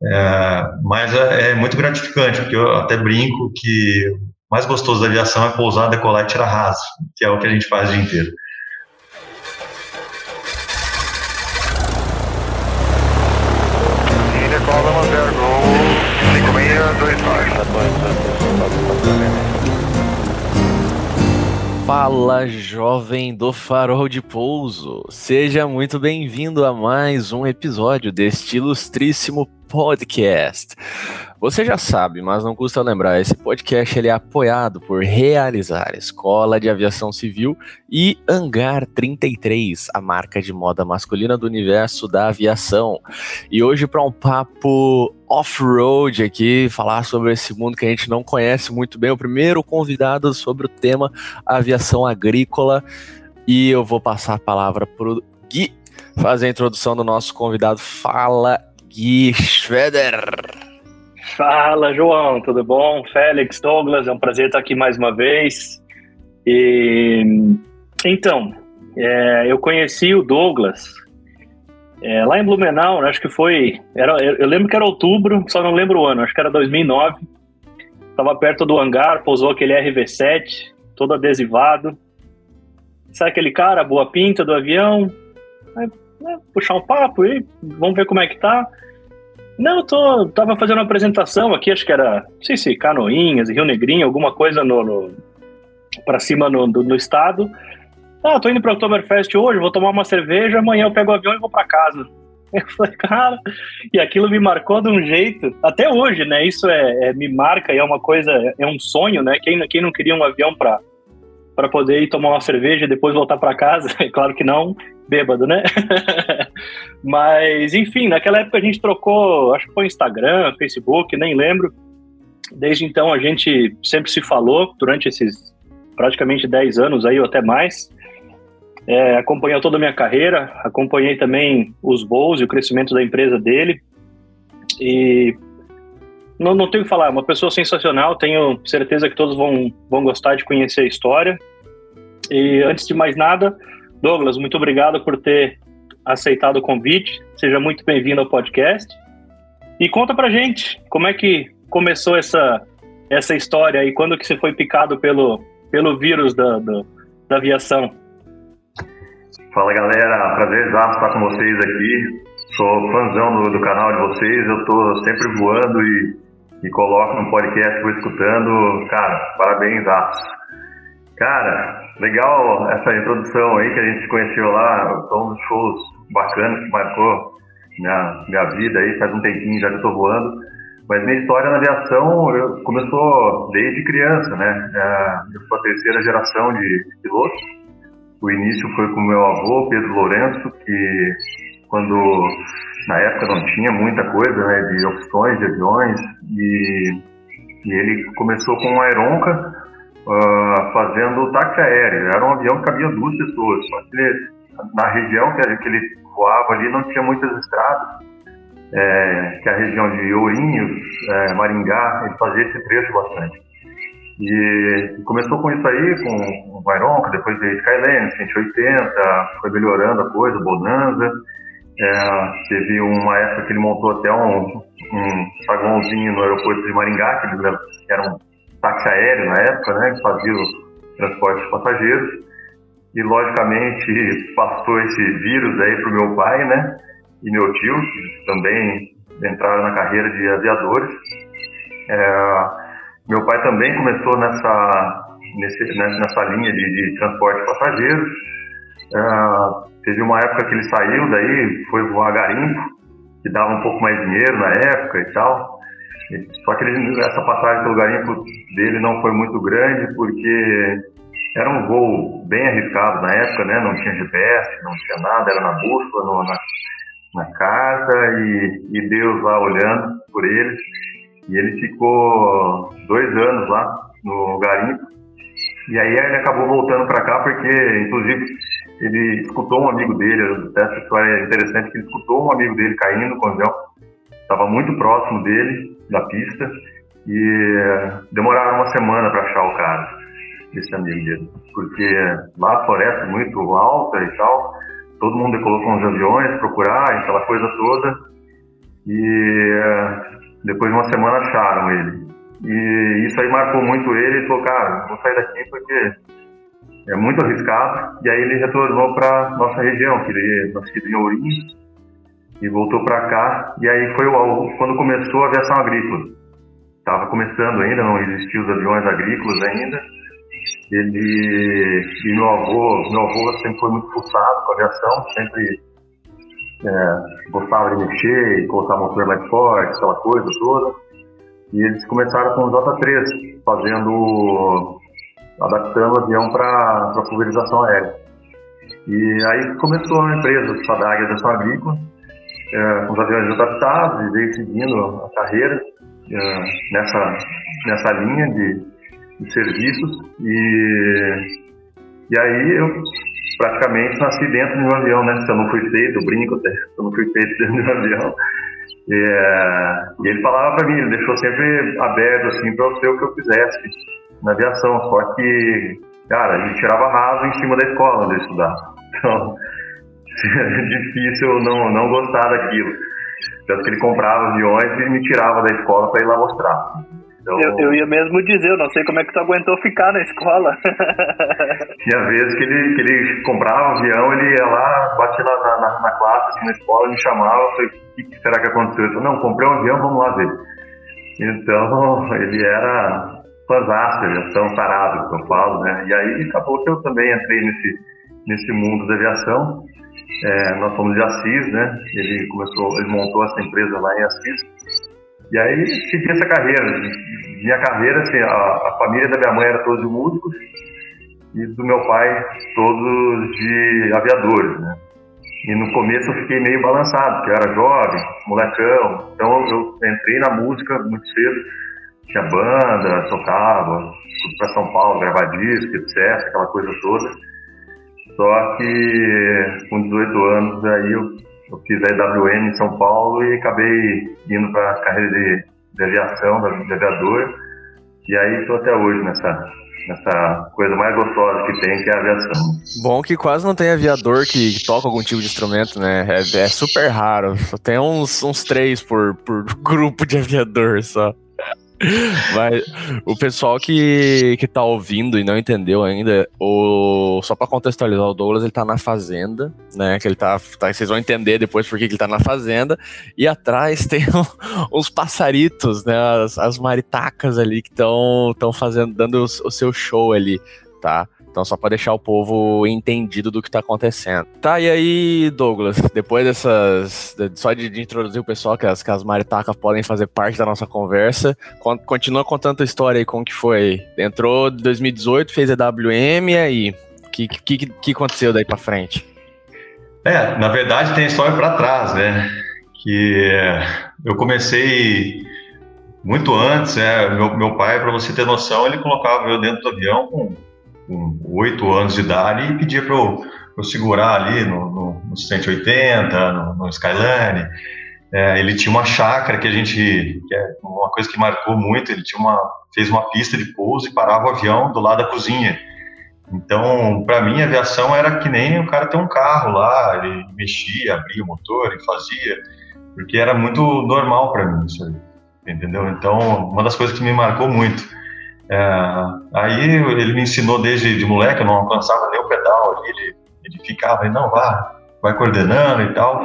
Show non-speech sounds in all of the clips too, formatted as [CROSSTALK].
É, mas é, é, muito gratificante, porque eu até brinco que o mais gostoso da aviação é pousar, decolar e tirar raso, que é o que a gente faz o dia inteiro. Fala, jovem do Farol de Pouso! Seja muito bem-vindo a mais um episódio deste ilustríssimo podcast. Você já sabe, mas não custa lembrar, esse podcast ele é apoiado por Realizar, Escola de Aviação Civil e Hangar 33, a marca de moda masculina do universo da aviação. E hoje para um papo off-road aqui, falar sobre esse mundo que a gente não conhece muito bem, o primeiro convidado sobre o tema aviação agrícola. E eu vou passar a palavra para o Gui fazer a introdução do nosso convidado. Fala, Gui Schroeder. Fala, João, tudo bom? Félix, Douglas, é um prazer estar aqui mais uma vez. E, então, é, eu conheci o Douglas é, lá em Blumenau, acho que foi. Era, eu lembro que era outubro, só não lembro o ano, acho que era 2009. Estava perto do hangar, pousou aquele RV7, todo adesivado. Sabe aquele cara, boa pinta do avião? Aí, né, puxar um papo aí, vamos ver como é que tá. Não, eu tô, tava fazendo uma apresentação aqui, acho que era, não sei se Canoinhas, Rio Negrinho, alguma coisa no, no para cima no, no, no, estado. Ah, tô indo para o Oktoberfest hoje, vou tomar uma cerveja, amanhã eu pego o avião e vou para casa. [LAUGHS] Eu falei, cara, e aquilo me marcou de um jeito, até hoje, né? Isso é, é me marca e é uma coisa, é um sonho, né? Quem, quem não queria um avião para para poder ir tomar uma cerveja e depois voltar para casa? [LAUGHS] É claro que não, bêbado, né? [LAUGHS] Mas, enfim, naquela época a gente trocou, acho que foi Instagram, Facebook, nem lembro. Desde então a gente sempre se falou durante esses praticamente 10 anos aí ou até mais. É, acompanhou toda a minha carreira, acompanhei também os voos e o crescimento da empresa dele. E não, não tenho que falar, uma pessoa sensacional, tenho certeza que todos vão, vão gostar de conhecer a história. E antes de mais nada, Douglas, muito obrigado por ter aceitado o convite. Seja muito bem-vindo ao podcast. E conta pra gente como é que começou essa, essa história e quando que você foi picado pelo, pelo vírus da, da, da aviação. Fala galera, prazer estar com vocês aqui. Sou fãzão do, do canal de vocês, eu tô sempre voando e, e coloco no podcast, vou escutando. Cara, parabéns, Aço. Cara, legal essa introdução aí que a gente conheceu lá, foi um dos shows bacanas que marcou minha, minha vida aí, faz um tempinho já que eu tô voando. Mas minha história na aviação eu, começou desde criança, né? É, eu sou a terceira geração de pilotos. O início foi com meu avô, Pedro Lourenço, que quando na época não tinha muita coisa né, de opções de aviões, e, e ele começou com uma Aeronca, uh, fazendo táxi aéreo. Era um avião que cabia duas pessoas. Ele, na região que, que ele voava ali não tinha muitas estradas. É, que é a região de Ourinhos, é, Maringá, ele fazia esse trecho bastante. E, começou com isso aí, com o Vaironca, depois veio Skylane, 180, foi melhorando a coisa, Bonanza. É, teve uma época que ele montou até um, um saguãozinho no aeroporto de Maringá, que era um táxi aéreo na época, né, que fazia o transporte de passageiros. E, logicamente, [LAUGHS] passou esse vírus aí para o meu pai, né, e meu tio, que também entraram na carreira de aviadores. É, meu pai também começou nessa, nesse, né, nessa linha de, de transporte de passageiros. É, teve uma época que ele saiu daí, foi voar garimpo, que dava um pouco mais dinheiro na época e tal. Só que ele, essa passagem pelo garimpo dele não foi muito grande, porque era um voo bem arriscado na época, né? Não tinha GPS, não tinha nada, era na bússola, no, na, na carta e, e Deus lá olhando por ele. E ele ficou dois anos lá no garimpo. E aí ele acabou voltando para cá porque, inclusive, ele escutou um amigo dele, essa história é interessante, que ele escutou um amigo dele caindo com o avião, estava muito próximo dele, da pista e demoraram uma semana para achar o cara, esse amigo dele, porque lá a floresta é muito alta e tal, todo mundo decolou com os aviões, procurar, aquela coisa toda, e depois de uma semana acharam ele. E isso aí marcou muito ele. Ele falou, cara, vou sair daqui porque é muito arriscado. E aí ele retornou para nossa região, que ele é nascido em Ourinhos, e voltou para cá. E aí foi o, quando começou a aviação agrícola. Estava começando ainda, não existiam os aviões agrícolas ainda. Ele e meu avô, meu avô sempre foi muito forçado com a aviação, sempre é, gostava de mexer, colocar motor mais forte, aquela coisa toda. E eles começaram com o J3, fazendo, adaptando o avião para pulverização aérea. E aí começou a empresa, SADAG Aviação Agrícola, é, os aviões adaptados e veio seguindo a carreira é, nessa, nessa linha de, de serviços. E, e aí eu praticamente nasci dentro de um avião, né? Se eu não fui feito, eu brinco se eu não fui feito dentro de um avião. É, e ele falava para mim, ele deixou sempre aberto assim para eu ser o que eu quisesse na aviação. Só que, cara, ele tirava raso em cima da escola onde eu estudava. [LAUGHS] Então, [LAUGHS] difícil não, não gostar daquilo. Tanto que ele comprava aviões e me tirava da escola para ir lá mostrar. Então, eu, eu, ia mesmo dizer, eu não sei como é que tu aguentou ficar na escola. [LAUGHS] Tinha vezes que ele, que ele comprava um avião, ele ia lá, batia na, na, na classe, assim, na escola, me chamava, falei, o que, que, será que aconteceu? Eu falei, não, comprei um avião, vamos lá ver. Então, [LAUGHS] ele era fantástico, aviação sarado, que eu falo, né? E aí acabou que eu também entrei nesse, nesse mundo da aviação. É, nós fomos de Assis, né? Ele começou, ele montou essa empresa lá em Assis e aí segui essa carreira. Minha carreira, assim, a, a família da minha mãe era todos músicos e do meu pai todos de aviadores, né? E no começo eu fiquei meio balançado, porque eu era jovem, molecão. Então eu entrei na música muito cedo. Tinha banda, tocava, fui para São Paulo, gravar disco, etc, aquela coisa toda. Só que com 18 anos aí eu eu fiz a EWM em São Paulo e acabei indo para a carreira de, de aviação, de aviador. E aí estou até hoje nessa, nessa coisa mais gostosa que tem, que é a aviação. Bom que quase não tem aviador que toca algum tipo de instrumento, né? É, é super raro. Só tem uns, uns três por, por grupo de aviador só. Mas o pessoal que, que tá ouvindo e não entendeu ainda, o, só para contextualizar, o Douglas ele tá na fazenda, né? Que ele tá, tá vocês vão entender depois por que ele tá na fazenda. E atrás [LAUGHS] tem uns passaritos, né? As, as maritacas ali que estão fazendo, dando o, o seu show ali, tá? Então, só para deixar o povo entendido do que tá acontecendo. Tá, e aí, Douglas, depois dessas. Só de, de introduzir o pessoal, que as, que as maritacas podem fazer parte da nossa conversa, continua contando a história aí, como que foi. Entrou em 2018, fez a WM, e aí? O que, que, que aconteceu daí para frente? É, na verdade tem história para trás, né? Que eu comecei muito antes, né? Meu, meu pai, para você ter noção, ele colocava eu dentro do avião com com 8 anos de idade e pedia para eu, eu, segurar ali no, no, no 180, no, no Skyline. É, ele tinha uma chácara que a gente, que é uma coisa que marcou muito, ele tinha uma, fez uma pista de pouso e parava o avião do lado da cozinha. Então, para mim, a aviação era que nem o cara ter um carro lá, ele mexia, abria o motor e fazia, porque era muito normal para mim isso aí, entendeu? Então, uma das coisas que me marcou muito. É, aí ele me ensinou desde de moleque, eu não alcançava nem o pedal, ele, ele ficava e não, vá, vai coordenando e tal.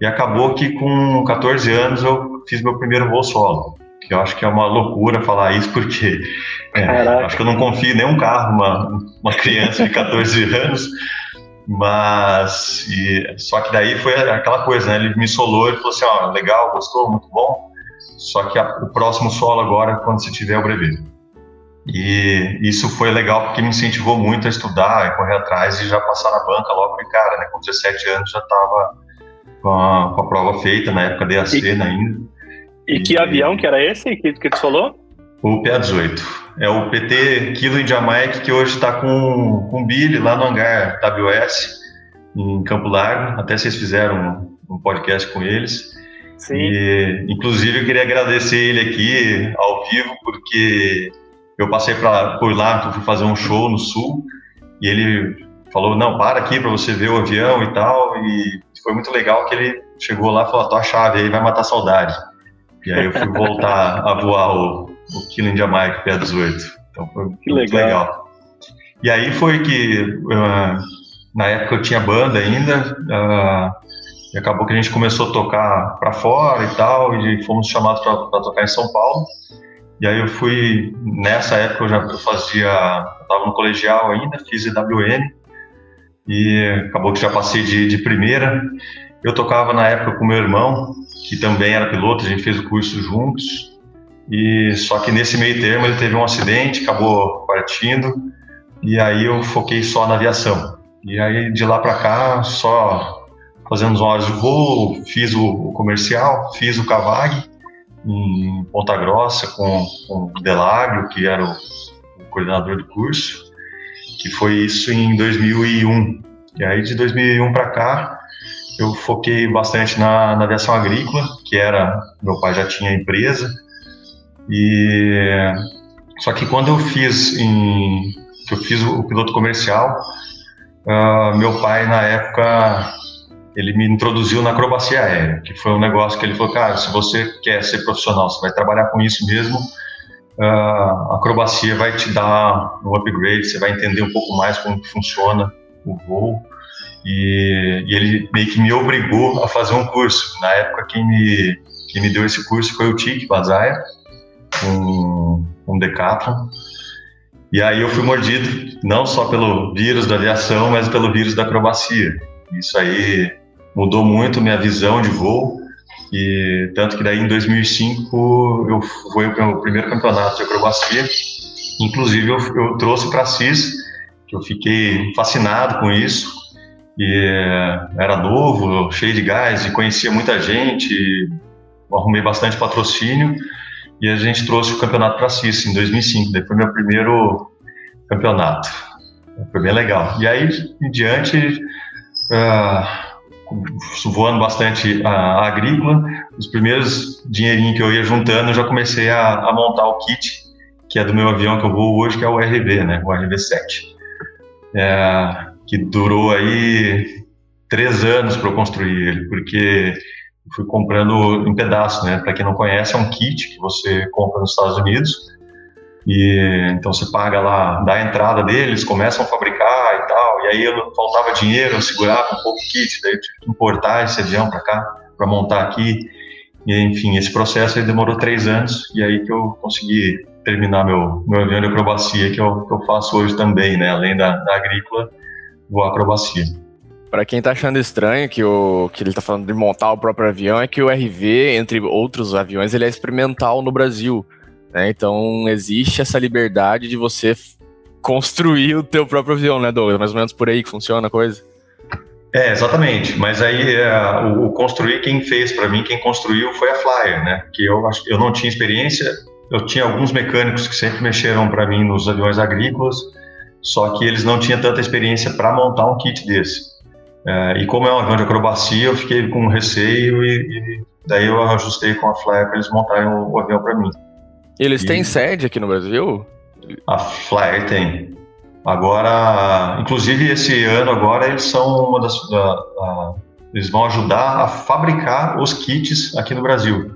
E acabou que com 14 anos eu fiz meu primeiro voo solo. Que eu acho que é uma loucura falar isso, porque é, acho que eu não confio em nenhum carro, uma, uma criança de 14 [LAUGHS] anos. Mas, e, só que daí foi aquela coisa, né? Ele me solou, ele falou assim: ó, legal, gostou, muito bom. Só que a, o próximo solo agora quando você tiver o brevet. E isso foi legal porque me incentivou muito a estudar e correr atrás e já passar na banca logo de cara, né? Com 17 anos já estava com, com, a prova feita, na época da AC e, ainda. E, e, que avião que era esse que, que tu falou? O PA-18. É o PT Kilo India Mike que hoje está com, com o Billy lá no hangar WS, em Campo Largo. Até vocês fizeram um, um podcast com eles. Sim. E, inclusive, eu queria agradecer ele aqui ao vivo, porque eu passei pra, por lá, fui fazer um show no sul, e ele falou, não, para aqui para você ver o avião e tal, e foi muito legal que ele chegou lá e falou, a tua chave aí vai matar saudade. E aí eu fui voltar a voar o, o Killing Jamaica PA-18. Então foi que legal. legal. E aí foi que, uh, na época eu tinha banda ainda, uh, e acabou que a gente começou a tocar para fora e tal, e fomos chamados para tocar em São Paulo. E aí eu fui, nessa época eu já eu fazia, estava no colegial ainda, fiz EWN, e acabou que já passei de, de primeira. Eu tocava na época com meu irmão, que também era piloto, a gente fez o curso juntos, e só que nesse meio termo ele teve um acidente, acabou partindo, e aí eu foquei só na aviação. E aí de lá para cá, só fazendo horas de voo, fiz o, o comercial, fiz o Cavag, em Ponta Grossa com, com o Delagro, que era o, o coordenador do curso, que foi isso em 2001. E aí de 2001 para cá eu foquei bastante na, na, aviação agrícola, que era meu pai já tinha empresa e só que quando eu fiz em que eu fiz o, o piloto comercial, uh, meu pai na época ele me introduziu na acrobacia aérea, que foi um negócio que ele falou, cara, se você quer ser profissional, você vai trabalhar com isso mesmo, uh, a acrobacia vai te dar um upgrade, você vai entender um pouco mais como funciona o voo. E, e, ele meio que me obrigou a fazer um curso. Na época, quem me, quem me deu esse curso foi o Tic Bazaia, um, um Decathlon. E aí eu fui mordido, não só pelo vírus da aviação, mas pelo vírus da acrobacia. Isso aí mudou muito minha visão de voo. E tanto que daí em 2005 eu fui o meu primeiro campeonato de acrobacia. Inclusive eu, eu trouxe para CIS que eu fiquei fascinado com isso. E era novo cheio de gás e conhecia muita gente arrumei bastante patrocínio. E a gente trouxe o campeonato para CIS em 2005 daí foi meu primeiro campeonato. Foi bem legal. E aí em diante uh, voando bastante a, agrícola, os primeiros dinheirinhos que eu ia juntando, eu já comecei a, a, montar o kit, que é do meu avião que eu vou hoje, que é o RV, né, o RV-7, é, que durou aí três anos para eu construir ele, porque fui comprando em pedaços, né, para quem não conhece, é um kit que você compra nos Estados Unidos, e então você paga lá, dá a entrada deles, começam a fabricar e aí eu, faltava dinheiro, eu segurava um pouco o kit, daí eu tive que importar esse avião para cá, para montar aqui. E enfim, esse processo demorou três anos e aí que eu consegui terminar meu, meu avião de acrobacia, que eu, que eu faço hoje também, né? Além da, da agrícola, vou acrobacia. Para quem tá achando estranho que, o, que ele tá falando de montar o próprio avião, é que o RV, entre outros aviões, ele é experimental no Brasil. Né? Então existe essa liberdade de você construir o teu próprio avião, né, Douglas? Mais ou menos por aí que funciona a coisa. É, exatamente. Mas aí é, o, o, construir quem fez para mim, quem construiu foi a Flyer, né? Que eu acho eu não tinha experiência. Eu tinha alguns mecânicos que sempre mexeram para mim nos aviões agrícolas, só que eles não tinham tanta experiência para montar um kit desse. É, e como é um avião de acrobacia, eu fiquei com receio e, e daí eu ajustei com a Flyer para eles montarem o, o avião para mim. Eles e... têm sede aqui no Brasil? A Flyer tem. Agora, inclusive esse ano agora eles são uma das, da, eles vão ajudar a fabricar os kits aqui no Brasil.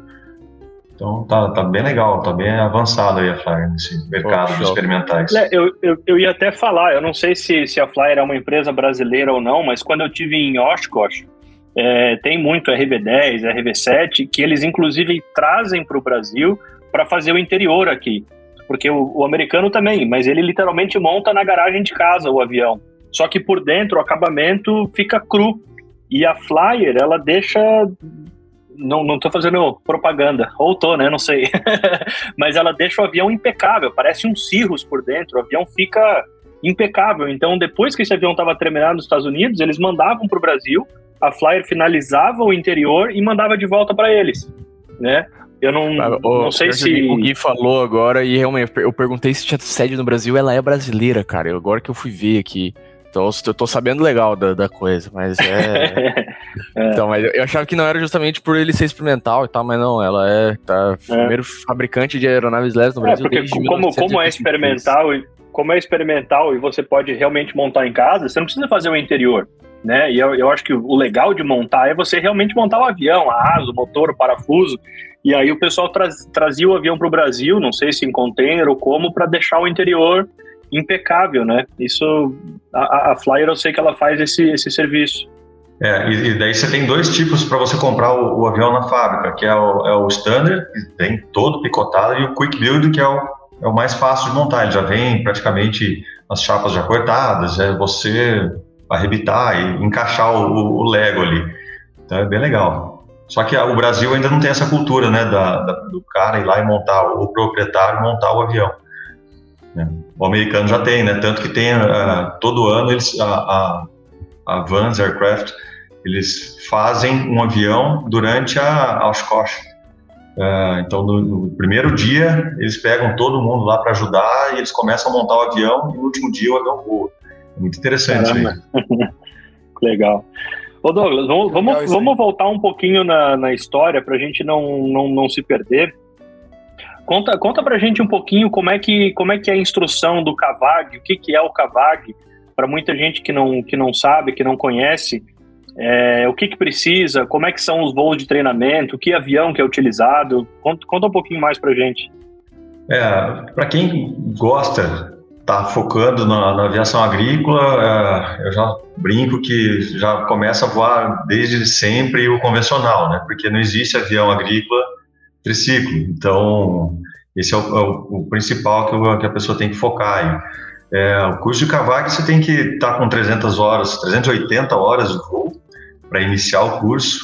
Então tá, tá bem legal, tá bem avançado aí a Flyer nesse mercado de experimentais. É, eu, eu, eu, ia até falar, eu não sei se, se a Flyer é uma empresa brasileira ou não, mas quando eu tive em Oshkosh, é, tem muito RV10, RV7, que eles inclusive trazem para o Brasil para fazer o interior aqui. Porque o, o, americano também, mas ele literalmente monta na garagem de casa o avião. Só que por dentro o acabamento fica cru. E a Flyer, ela deixa. Não, não tô fazendo propaganda, ou tô, né? Não sei. [LAUGHS] mas ela deixa o avião impecável, parece um Cirrus por dentro. O avião fica impecável. Então, depois que esse avião estava terminado nos Estados Unidos, eles mandavam para o Brasil, a Flyer finalizava o interior e mandava de volta para eles, né? Eu não, ah, não sei se. O Gui falou agora e realmente eu perguntei se tinha sede no Brasil. Ela é brasileira, cara. Agora que eu fui ver aqui. Então eu tô sabendo legal da, da coisa, mas é. [LAUGHS] é. Então, mas eu achava que não era justamente por ele ser experimental e tal, mas não, ela é tá, é. primeiro fabricante de aeronaves leves no é, Brasil. É, porque como, como é experimental, como é experimental e você pode realmente montar em casa, você não precisa fazer o interior. Né? E eu, eu acho que o legal de montar é você realmente montar o avião, a asa, o motor, o parafuso. E aí o pessoal trazia o avião para o Brasil, não sei se em container ou como, para deixar o interior impecável, né? Isso, a, a Flyer eu sei que ela faz esse, esse serviço. É, e, e daí você tem dois tipos para você comprar o, o, avião na fábrica, que é o, é o Standard, que tem todo picotado, e o Quick Build, que é o, é o mais fácil de montar. Ele já vem praticamente as chapas já cortadas, é você arrebitar e encaixar o, o Lego ali. Então é bem legal. Só que o Brasil ainda não tem essa cultura, né, da, da, do cara ir lá e montar, o proprietário montar o avião. Né? O americano já tem, né? Tanto que tem uh, todo ano eles a, a, a Vans Aircraft eles fazem um avião durante a, Oshkosh. Uh, então, no, no, primeiro dia, eles pegam todo mundo lá para ajudar e eles começam a montar o avião e no último dia o avião voa. É muito interessante isso [LAUGHS] Legal. Ô Douglas, vamos, vamos, vamos voltar um pouquinho na, na história para a gente não, não, não se perder. Conta, conta pra gente um pouquinho como é que, como é, que é a instrução do CAVAG, o que, que é o CAVAG, para muita gente que não, que não sabe, que não conhece, é, o que, que precisa, como é que são os voos de treinamento, que avião que é utilizado, conta, conta um pouquinho mais pra gente. É, para quem gosta, tá focando na, na aviação agrícola, é, eu já brinco que já começa a voar desde sempre o convencional, né? Porque não existe avião agrícola triciclo. Então, esse é o, é o, principal que, o, que, a pessoa tem que focar. É, o curso de cavaque você tem que estar tá com 300 horas, 380 horas de voo para iniciar o curso.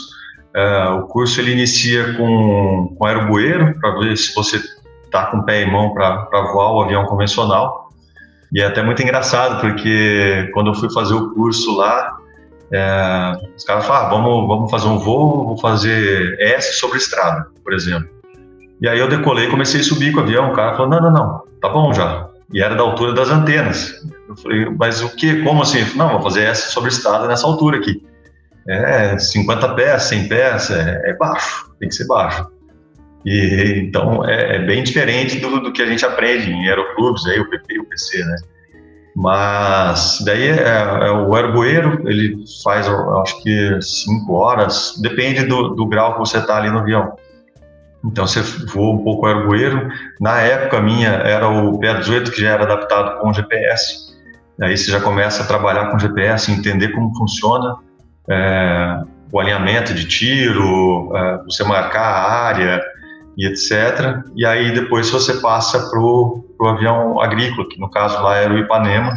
É, o curso ele inicia com, com aerobueiro, para ver se você está com pé e mão para voar o avião convencional. E é até muito engraçado, porque quando eu fui fazer o curso lá, é, os caras falaram, ah, vamos, vamos fazer um voo, vou fazer S sobre estrada, por exemplo. E aí eu decolei e comecei a subir com o avião. O cara falou, não, não, não, tá bom já. E era da altura das antenas. Eu falei, mas o que? Como assim? Falei, não, vou fazer S sobre estrada nessa altura aqui. É 50 pés, 100 pés, é, é baixo, tem que ser baixo. E então é, é bem diferente do, do, que a gente aprende em aeroclubes, aí o PP PC, né? Mas daí é, é o aeroboeiro, ele faz, acho que cinco horas, depende do, do grau que você está ali no avião. Então você voa um pouco o aeroboeiro. Na época minha era o PA18 que já era adaptado com GPS. Aí você já começa a trabalhar com GPS, entender como funciona é, o alinhamento de tiro, é, você marcar a área, e etc. E aí depois você passa para o avião agrícola, que no caso lá era o Ipanema,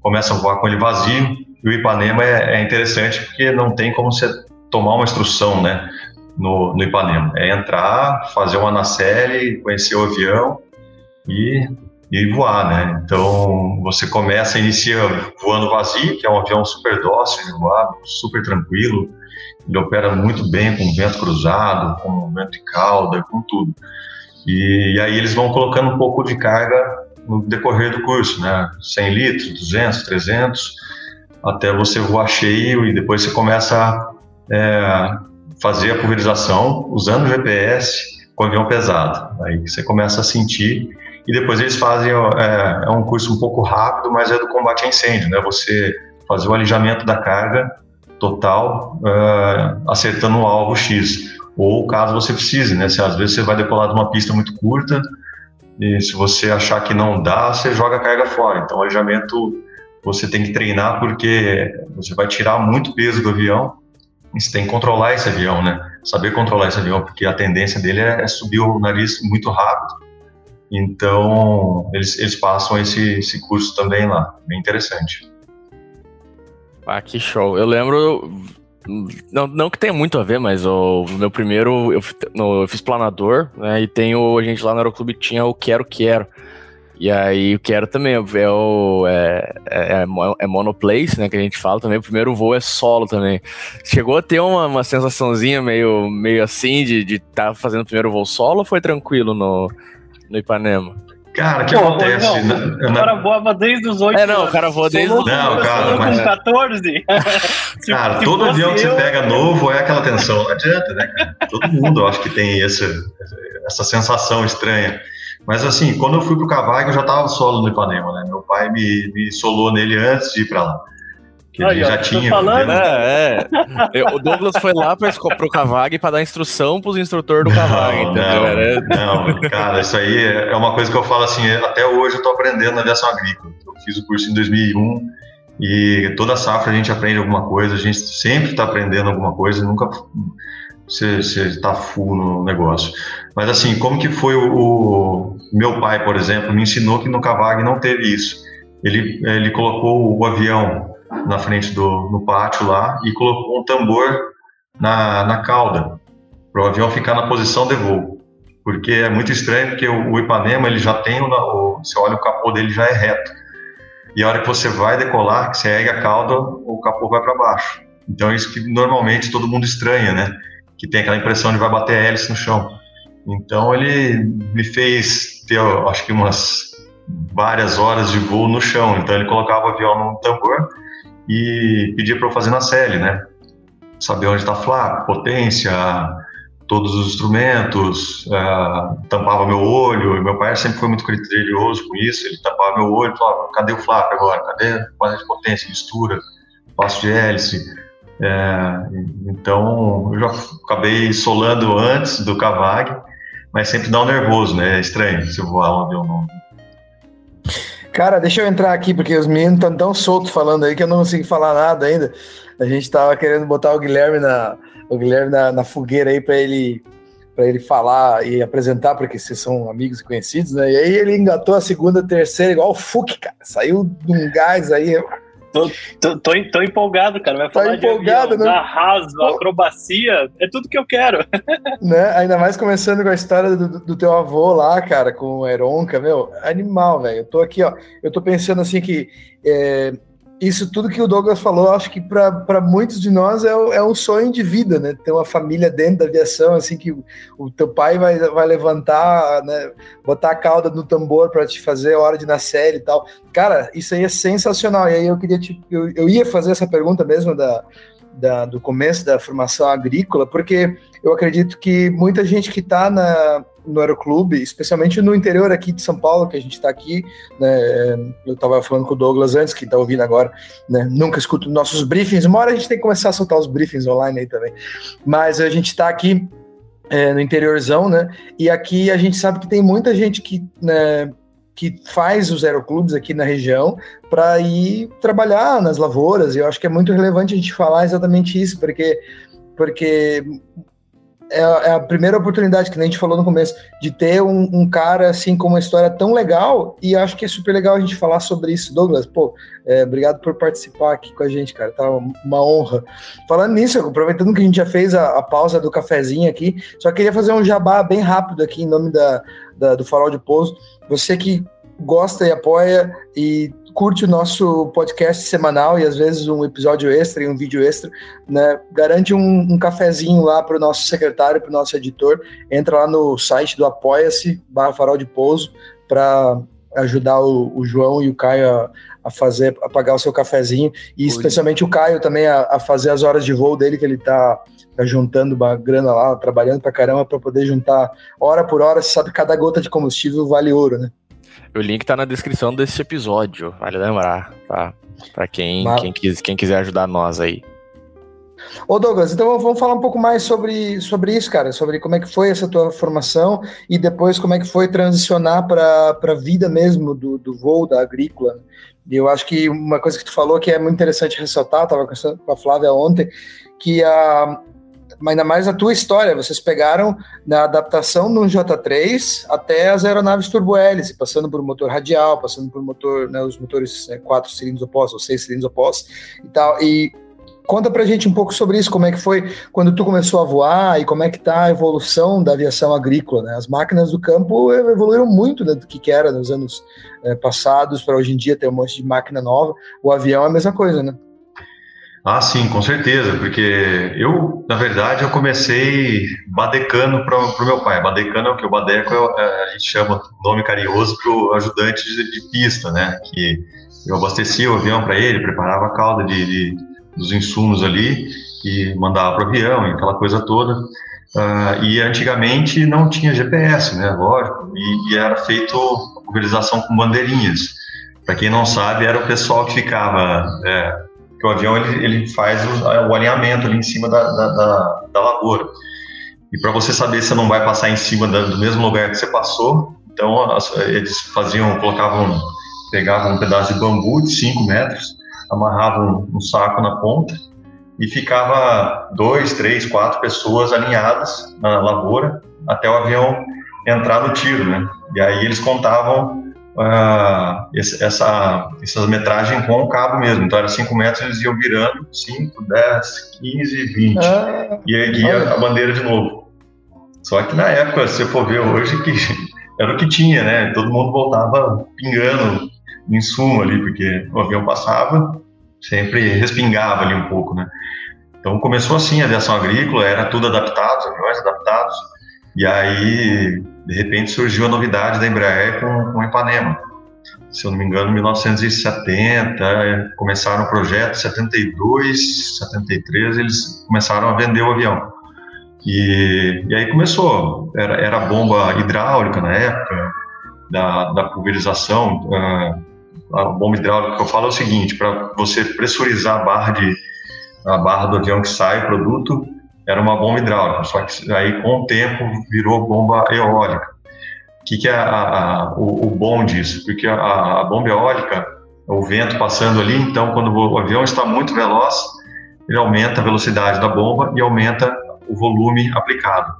começa a voar com ele vazio. E o Ipanema é, é interessante porque não tem como você tomar uma instrução, né, no, no Ipanema. É entrar, fazer uma nacelle, conhecer o avião e, e voar, né. Então você começa, inicia voando vazio, que é um avião super dócil de voar, super tranquilo, ele opera muito bem com vento cruzado, com vento de cauda, com tudo. E, e, aí eles vão colocando um pouco de carga no decorrer do curso, né? 100 litros, 200, 300, até você voar cheio e depois você começa a é, fazer a pulverização usando o GPS com avião pesado. Aí você começa a sentir e depois eles fazem é, é um curso um pouco rápido, mas é do combate a incêndio, né? Você fazer o alijamento da carga total uh, acertando um alvo X. Ou caso você precise, né? Se às vezes você vai decolar de uma pista muito curta e se você achar que não dá, você joga a carga fora. Então, o alijamento você tem que treinar porque você vai tirar muito peso do avião e você tem que controlar esse avião, né? Saber controlar esse avião, porque a tendência dele é, é subir o nariz muito rápido. Então, eles, eles passam esse, esse curso também lá, bem interessante. Ah, que show. Eu lembro. Não, não que tenha muito a ver, mas o meu primeiro. Eu, no, eu fiz planador, né? E tem o. A gente lá no Aeroclube tinha o Quero Quero. E aí o Quero também é o. É, é, é, monoplace, né? Que a gente fala também. O primeiro voo é solo também. Chegou a ter uma, uma sensaçãozinha meio, meio assim de estar tá fazendo o primeiro voo solo ou foi tranquilo no, no Ipanema? Cara, o que Pô, acontece? Não, na, o cara voava desde os 8 É, não, o cara voa desde os 8 Não, cara, mas... com 14. se, cara, se todo avião eu... que você pega novo é aquela tensão. Não adianta, né, cara? Todo mundo, eu acho que tem esse, essa sensação estranha. Mas assim, quando eu fui pro Cavaco, eu já tava solo no Ipanema, né? Meu pai me, me solou nele antes de ir para lá. Que ele já tinha. Falando. É, é. O Douglas foi lá para o Cavag para dar instrução para os instrutores do Cavag, entendeu? Não, não, cara, isso aí é uma coisa que eu falo assim, até hoje eu estou aprendendo na aviação agrícola. Eu fiz o curso em 2001 e toda safra a gente aprende alguma coisa, a gente sempre está aprendendo alguma coisa, nunca você está full no negócio. Mas assim, como que foi o, o, meu pai, por exemplo, me ensinou que no Cavag não teve isso. Ele, ele colocou o avião na frente do no pátio lá e colocou um tambor na, na cauda para o avião ficar na posição de voo. Porque é muito estranho, porque o, o Ipanema ele já tem, o, o, você olha o capô dele já é reto. E a hora que você vai decolar, que você ergue a cauda, o capô vai para baixo. Então, isso que normalmente todo mundo estranha, né? Que tem aquela impressão de vai bater a hélice no chão. Então, ele me fez ter, acho que umas várias horas de voo no chão. Então, ele colocava o avião num tambor e pedia para eu fazer na série, né? Saber onde está flap, potência, todos os instrumentos, uh, tampava meu olho. Meu pai sempre foi muito criterioso com isso. Ele tampava meu olho, falava: cadê o flap agora? Cadê a de potência, mistura, passo de hélice? É, então eu já acabei solando antes do Cavag, mas sempre dá um nervoso, né? É estranho se eu voar um avião novo. Cara, deixa eu entrar aqui, porque os meninos estão tão soltos falando aí que eu não consigo falar nada ainda. A gente tava querendo botar o Guilherme na, o Guilherme na, na fogueira aí para ele para ele falar e apresentar, porque vocês são amigos e conhecidos, né? E aí ele engatou a segunda, terceira, igual o cara. Saiu de um gás aí. Tô, tô, tô, tô empolgado, cara. Vai tá falar empolgado, de avião, né? arraso, acrobacia, é tudo que eu quero. [LAUGHS] Né? Ainda mais começando com a história do, do teu avô lá, cara, com o Eronca, meu, animal, velho. Eu tô aqui, ó, eu tô pensando assim que é, isso tudo que o Douglas falou, acho que para muitos de nós é, é, um sonho de vida, né? Ter uma família dentro da aviação, assim, que o, teu pai vai, vai levantar, né? Botar a cauda no tambor para te fazer a hora de nascer e tal. Cara, isso aí é sensacional. E aí eu queria te, eu, eu ia fazer essa pergunta mesmo da, da, do começo da formação agrícola, porque eu acredito que muita gente que está no aeroclube, especialmente no interior aqui de São Paulo, que a gente está aqui, né, eu estava falando com o Douglas antes, que está ouvindo agora, né, nunca escuto nossos briefings, uma hora a gente tem que começar a soltar os briefings online aí também, mas a gente está aqui é, no interiorzão, né, e aqui a gente sabe que tem muita gente que né, que faz os aeroclubes aqui na região para ir trabalhar nas lavouras. E eu acho que é muito relevante a gente falar exatamente isso, porque, porque é, é, a primeira oportunidade, que a gente falou no começo, de ter um, um, cara assim com uma história tão legal, e acho que é super legal a gente falar sobre isso. Douglas, pô, é, obrigado por participar aqui com a gente, cara, tá uma honra. Falando nisso, aproveitando que a gente já fez a, a pausa do cafezinho aqui, só queria fazer um jabá bem rápido aqui em nome da, da do Farol de Pouso. Você que gosta e apoia e curte o nosso podcast semanal e às vezes um episódio extra e um vídeo extra, né? Garante um, um cafezinho lá para o nosso secretário, para o nosso editor. Entra lá no site do Apoia-se, barra Farol de Pouso, para ajudar o, o, João e o Caio a, a, fazer, a pagar o seu cafezinho, e especialmente o Caio também a, a, fazer as horas de voo dele, que ele tá, tá juntando uma grana lá, trabalhando pra caramba para poder juntar hora por hora, você sabe, cada gota de combustível vale ouro, né? O link tá na descrição desse episódio, vale lembrar, tá? Pra quem, quem, quis, quem quiser ajudar nós aí. Ô Douglas, então vamos falar um pouco mais sobre, sobre isso, cara, sobre como é que foi essa tua formação e depois como é que foi transicionar para a vida mesmo do, do voo, da agrícola. E eu acho que uma coisa que tu falou que é muito interessante ressaltar, estava conversando com a Flávia ontem, que a, ainda mais a tua história. Vocês pegaram na adaptação no J3 até as aeronaves turbo-hélice, passando por motor radial, passando por motor, né, os motores né, quatro cilindros opostos ou seis cilindros opostos e tal. E conta pra gente um pouco sobre isso, como é que foi quando tu começou a voar e como é que tá a evolução da aviação agrícola, né? As máquinas do campo evoluíram muito né, do que era nos anos é, passados para hoje em dia ter um monte de máquina nova. O avião é a mesma coisa, né? Ah, sim, com certeza, porque eu, na verdade, eu comecei badecando para o meu pai. Badecando é o que? O badeco é, é, a gente chama nome carinhoso para o ajudante de, de, pista, né? Que eu abastecia o avião para ele, preparava a cauda de, de, dos insumos ali e mandava para o avião e aquela coisa toda. Uh, e antigamente não tinha GPS, né? Lógico, e, e era feito a com bandeirinhas. Para quem não sabe, era o pessoal que ficava é, que o avião ele, ele faz o, o, alinhamento ali em cima da, da, da, da lavoura. E para você saber se não vai passar em cima do mesmo lugar que você passou, então eles faziam, colocavam, pegavam um pedaço de bambu de 5 metros, amarravam um saco na ponta e ficava dois, três, quatro pessoas alinhadas na lavoura até o avião entrar no tiro, né? E aí eles contavam uh, esse, essa, essa metragem com o cabo mesmo. Então era 5 metros, eles iam virando 5, 10, 15, 20. Ah, e erguia a bandeira de novo. Só que na época, se você for ver hoje, que [LAUGHS] era o que tinha, né? Todo mundo voltava pingando em suma ali, porque o avião passava, sempre respingava ali um pouco, né? Então começou assim a aviação agrícola, era tudo adaptado, aviões adaptados. E aí, de repente, surgiu a novidade da Embraer com, com Ipanema. Se eu não me engano, em 1970, começaram o projeto, 72, 73, eles começaram a vender o avião. E, e aí começou, era, era bomba hidráulica na época, da, da pulverização. Uh, a bomba hidráulica que eu falo é o seguinte: para você pressurizar a barra, de, a barra do avião que sai o produto, era uma bomba hidráulica, só que aí com o tempo virou bomba eólica. O que, que é a, a, o, o, bom disso? Porque a, a bomba eólica, o vento passando ali, então quando o avião está muito veloz, ele aumenta a velocidade da bomba e aumenta o volume aplicado.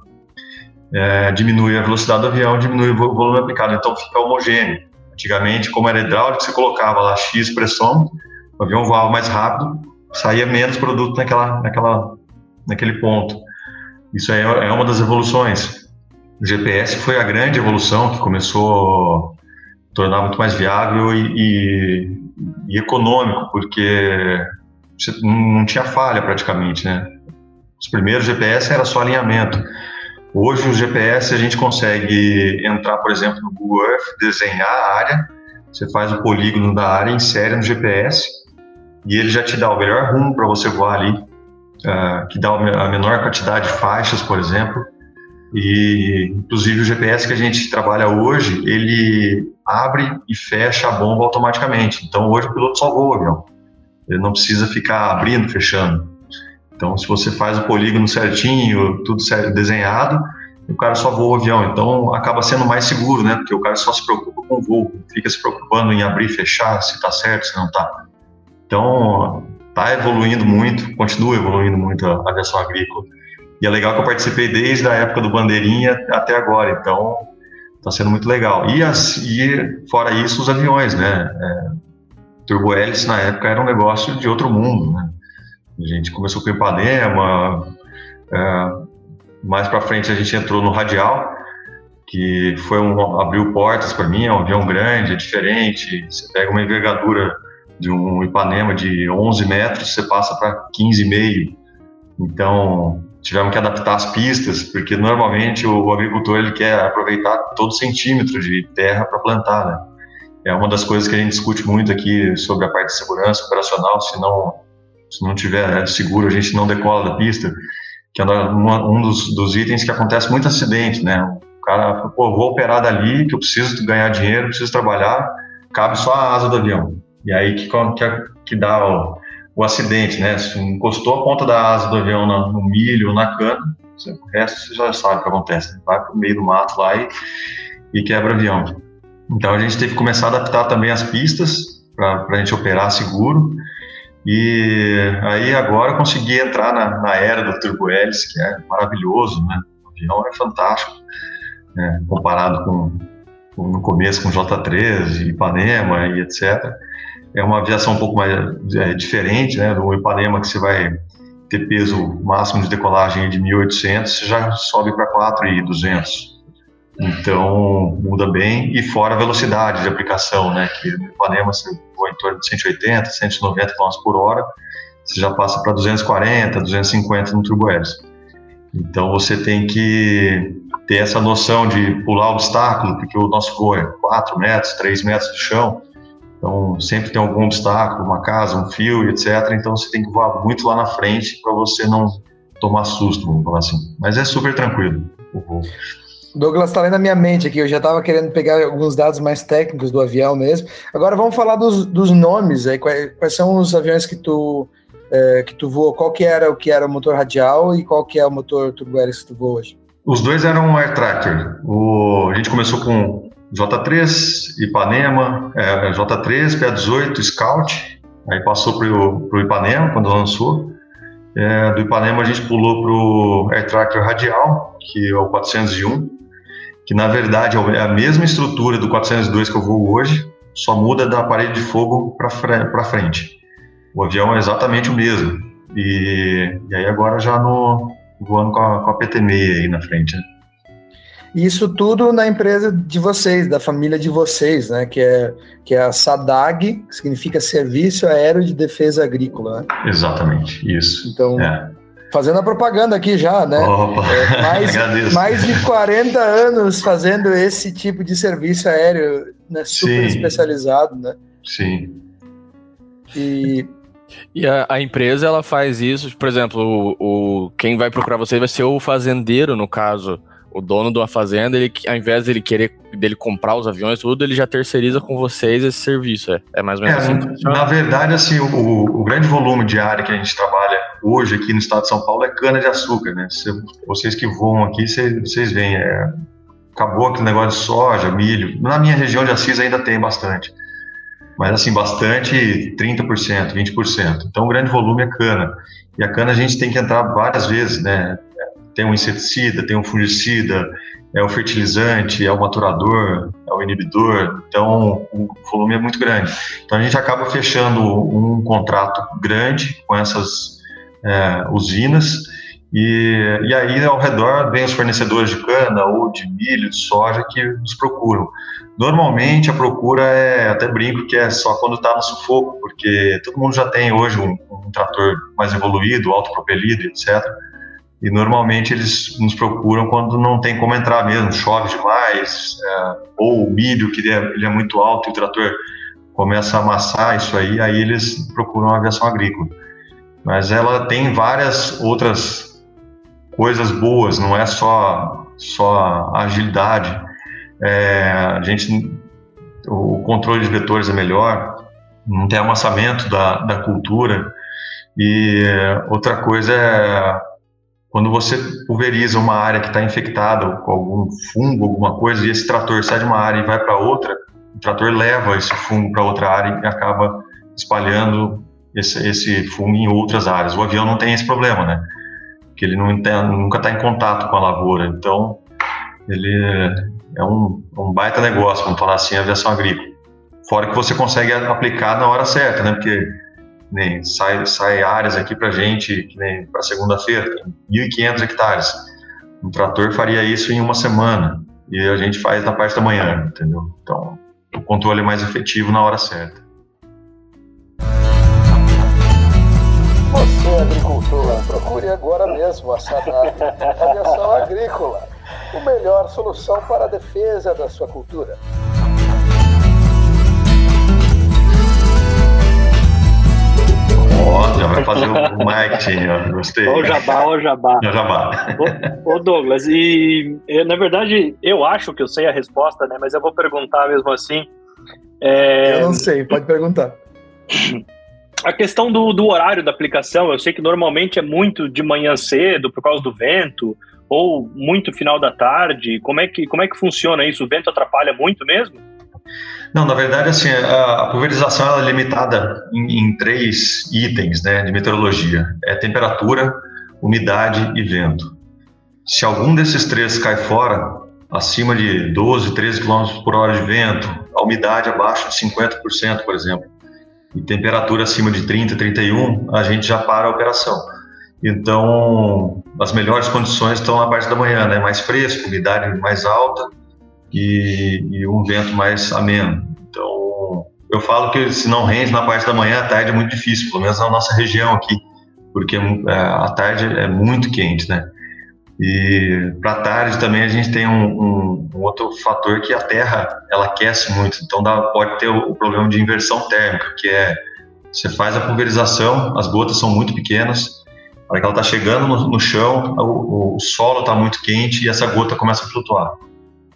É, diminui a velocidade do avião, diminui o volume aplicado, então fica homogêneo. Antigamente, como era hidráulico, você colocava lá X pressão, o avião voava mais rápido, saía menos produto naquela, naquela, naquele ponto. Isso é, é uma das evoluções. O GPS foi a grande evolução que começou a tornar muito mais viável e, e, e econômico, porque não tinha falha praticamente, né? Os primeiros GPS era só alinhamento. Hoje, o GPS a gente consegue entrar, por exemplo, no Google Earth, desenhar a área, você faz o polígono da área, insere no GPS e ele já te dá o melhor rumo para você voar ali, uh, que dá a menor quantidade de faixas, por exemplo. E, inclusive, o GPS que a gente trabalha hoje, ele abre e fecha a bomba automaticamente. Então, hoje o piloto só voa o avião. Ele não precisa ficar abrindo, fechando. Então, se você faz o polígono certinho, tudo certo, desenhado, o cara só voa o avião. Então, acaba sendo mais seguro, né? Porque o cara só se preocupa com o voo, fica se preocupando em abrir fechar, se está certo, se não está. Então, está evoluindo muito, continua evoluindo muito a aviação agrícola. E é legal que eu participei desde a época do Bandeirinha até agora. Então, está sendo muito legal. E, as, e fora isso, os aviões, né? É, turbo hélice na época era um negócio de outro mundo, né? A gente começou com o Ipanema, é, mais para frente a gente entrou no Radial, que foi um abriu portas para mim, é um avião grande, é diferente. Você pega uma envergadura de um Ipanema de 11 metros, você passa para 15,5. Então, tivemos que adaptar as pistas, porque normalmente o agricultor ele quer aproveitar todo centímetro de terra para plantar, né? É uma das coisas que a gente discute muito aqui sobre a parte de segurança operacional, se não se não tiver seguro, a gente não decola da pista, que é um dos, dos itens que acontece muito acidente, né? O cara, pô, vou operar dali, que eu preciso ganhar dinheiro, preciso trabalhar, cabe só a asa do avião. E aí que, que, que dá o, o acidente, né? Se encostou a ponta da asa do avião no, no milho ou na cana, o resto você já sabe o que acontece. Né? Vai para o meio do mato lá e, e quebra o avião. Então a gente teve que começar a adaptar também as pistas para a gente operar seguro. E aí agora consegui entrar na, na era do turbo hélice, que é maravilhoso, né? O avião é fantástico, né? comparado com, com, no começo com J3, Ipanema e etc. É uma aviação um pouco mais é, diferente, né? Do Ipanema que você vai ter peso máximo de decolagem de 1.800, você já sobe para 4.200. Então, muda bem. E fora a velocidade de aplicação, né? Que no Ipanema você voa em torno de 180, 190 km por hora, você já passa para 240, 250 no turbo hélice. Então, você tem que ter essa noção de pular obstáculo, porque o nosso voo é 4 metros, 3 metros de chão. Então, sempre tem algum obstáculo, uma casa, um fio, etc. Então, você tem que voar muito lá na frente para você não tomar susto, vamos falar assim. Mas é super tranquilo o voo. Douglas está lendo na minha mente aqui, eu já estava querendo pegar alguns dados mais técnicos do avião mesmo. Agora vamos falar dos, dos nomes aí, quais, quais, são os aviões que tu, é, que tu voou, qual que era o que era o motor radial e qual que é o motor turbo-hélice que tu voa hoje? Os dois eram Air Tractor. O, a gente começou com J3, Ipanema, é, J3, PA18, Scout, aí passou para o Ipanema quando lançou. É, do Ipanema a gente pulou para o Air Radial, que é o 401, que na verdade é a mesma estrutura do 402 que eu vou hoje, só muda da parede de fogo para frente. O avião é exatamente o mesmo. E, e aí agora já no, voando com a, com a PT-6 aí na frente. Né? Isso tudo na empresa de vocês, da família de vocês, né? Que é, que é a SADAG, que significa Serviço Aéreo de Defesa Agrícola. Né? Exatamente, isso. Então, é. fazendo a propaganda aqui já, né? Opa, é, mais, [LAUGHS] mais de 40 anos fazendo esse tipo de serviço aéreo né, super Sim. especializado, né? Sim. E e a, a, empresa ela faz isso, por exemplo, o, o, quem vai procurar você vai ser o fazendeiro, no caso o dono de uma fazenda, ele, ao invés dele querer dele comprar os aviões tudo, ele já terceiriza com vocês esse serviço. É, é mais ou menos é, assim? Na verdade, assim, o, o, grande volume de área que a gente trabalha hoje aqui no estado de São Paulo é cana-de-açúcar, né? vocês que voam aqui, vocês veem, é, acabou aquele negócio de soja, milho. Na minha região de Assis ainda tem bastante. Mas, assim, bastante 30%, 20%. Então, o grande volume é cana. E a cana a gente tem que entrar várias vezes, né? Tem um inseticida, tem um fungicida, é o fertilizante, é o maturador, é o inibidor, então o volume é muito grande. Então a gente acaba fechando um contrato grande com essas é, usinas e, e aí ao redor vem os fornecedores de cana ou de milho, de soja que nos procuram. Normalmente a procura é, até brinco que é só quando está no sufoco, porque todo mundo já tem hoje um, um trator mais evoluído, autopropelido, etc e normalmente eles nos procuram quando não tem como entrar mesmo, chove demais, é, ou o milho que ele é, ele é, muito alto e o trator começa a amassar isso aí, aí eles procuram a aviação agrícola. Mas ela tem várias outras coisas boas, não é só só agilidade. É, a gente, o controle de vetores é melhor, não tem amassamento da, da cultura. E outra coisa é quando você pulveriza uma área que está infectada com algum fungo, alguma coisa, e esse trator sai de uma área e vai para outra, o trator leva esse fungo para outra área e acaba espalhando esse, esse, fungo em outras áreas. O avião não tem esse problema, né? Porque ele não tem, nunca está em contato com a lavoura. Então, ele é um, um baita negócio, vamos falar assim, a aviação agrícola. Fora que você consegue aplicar na hora certa, né? Porque nem sai, sai áreas aqui para gente, nem para segunda-feira, tem 1.500 hectares. Um trator faria isso em uma semana e a gente faz na parte da manhã, entendeu? Então, o controle é mais efetivo na hora certa. Você, agricultor, procure agora mesmo a SADAG, Aviação Agrícola, a melhor solução para a defesa da sua cultura. Ó, já vai fazer o [LAUGHS] marketing, ó. Gostei. Ó o jabá, ó o jabá. O jabá. Ô, ô, Douglas, e na verdade eu acho que eu sei a resposta, né? Mas eu vou perguntar mesmo assim. É... Eu não sei, pode perguntar. A questão do, do horário da aplicação, eu sei que normalmente é muito de manhã cedo, por causa do vento, ou muito final da tarde. Como é que, como é que funciona isso? O vento atrapalha muito mesmo? Não, na verdade, assim, a, pulverização é limitada em, em, três itens né, de meteorologia: é temperatura, umidade e vento. Se algum desses três cai fora, acima de 12, 13 km por hora de vento, a umidade abaixo de 50%, por exemplo, e temperatura acima de 30, 31, a gente já para a operação. Então, as melhores condições estão na parte da manhã, né? Mais fresco, umidade mais alta e, e um vento mais ameno. Então, eu falo que se não rende na parte da manhã, à tarde é muito difícil, pelo menos na nossa região aqui, porque é, a tarde é muito quente, né? E para tarde também a gente tem um, um, um, outro fator que a Terra ela aquece muito, então dá, pode ter o, o, problema de inversão térmica, que é você faz a pulverização, as gotas são muito pequenas, a hora que ela está chegando no, no chão, o, o solo está muito quente e essa gota começa a flutuar.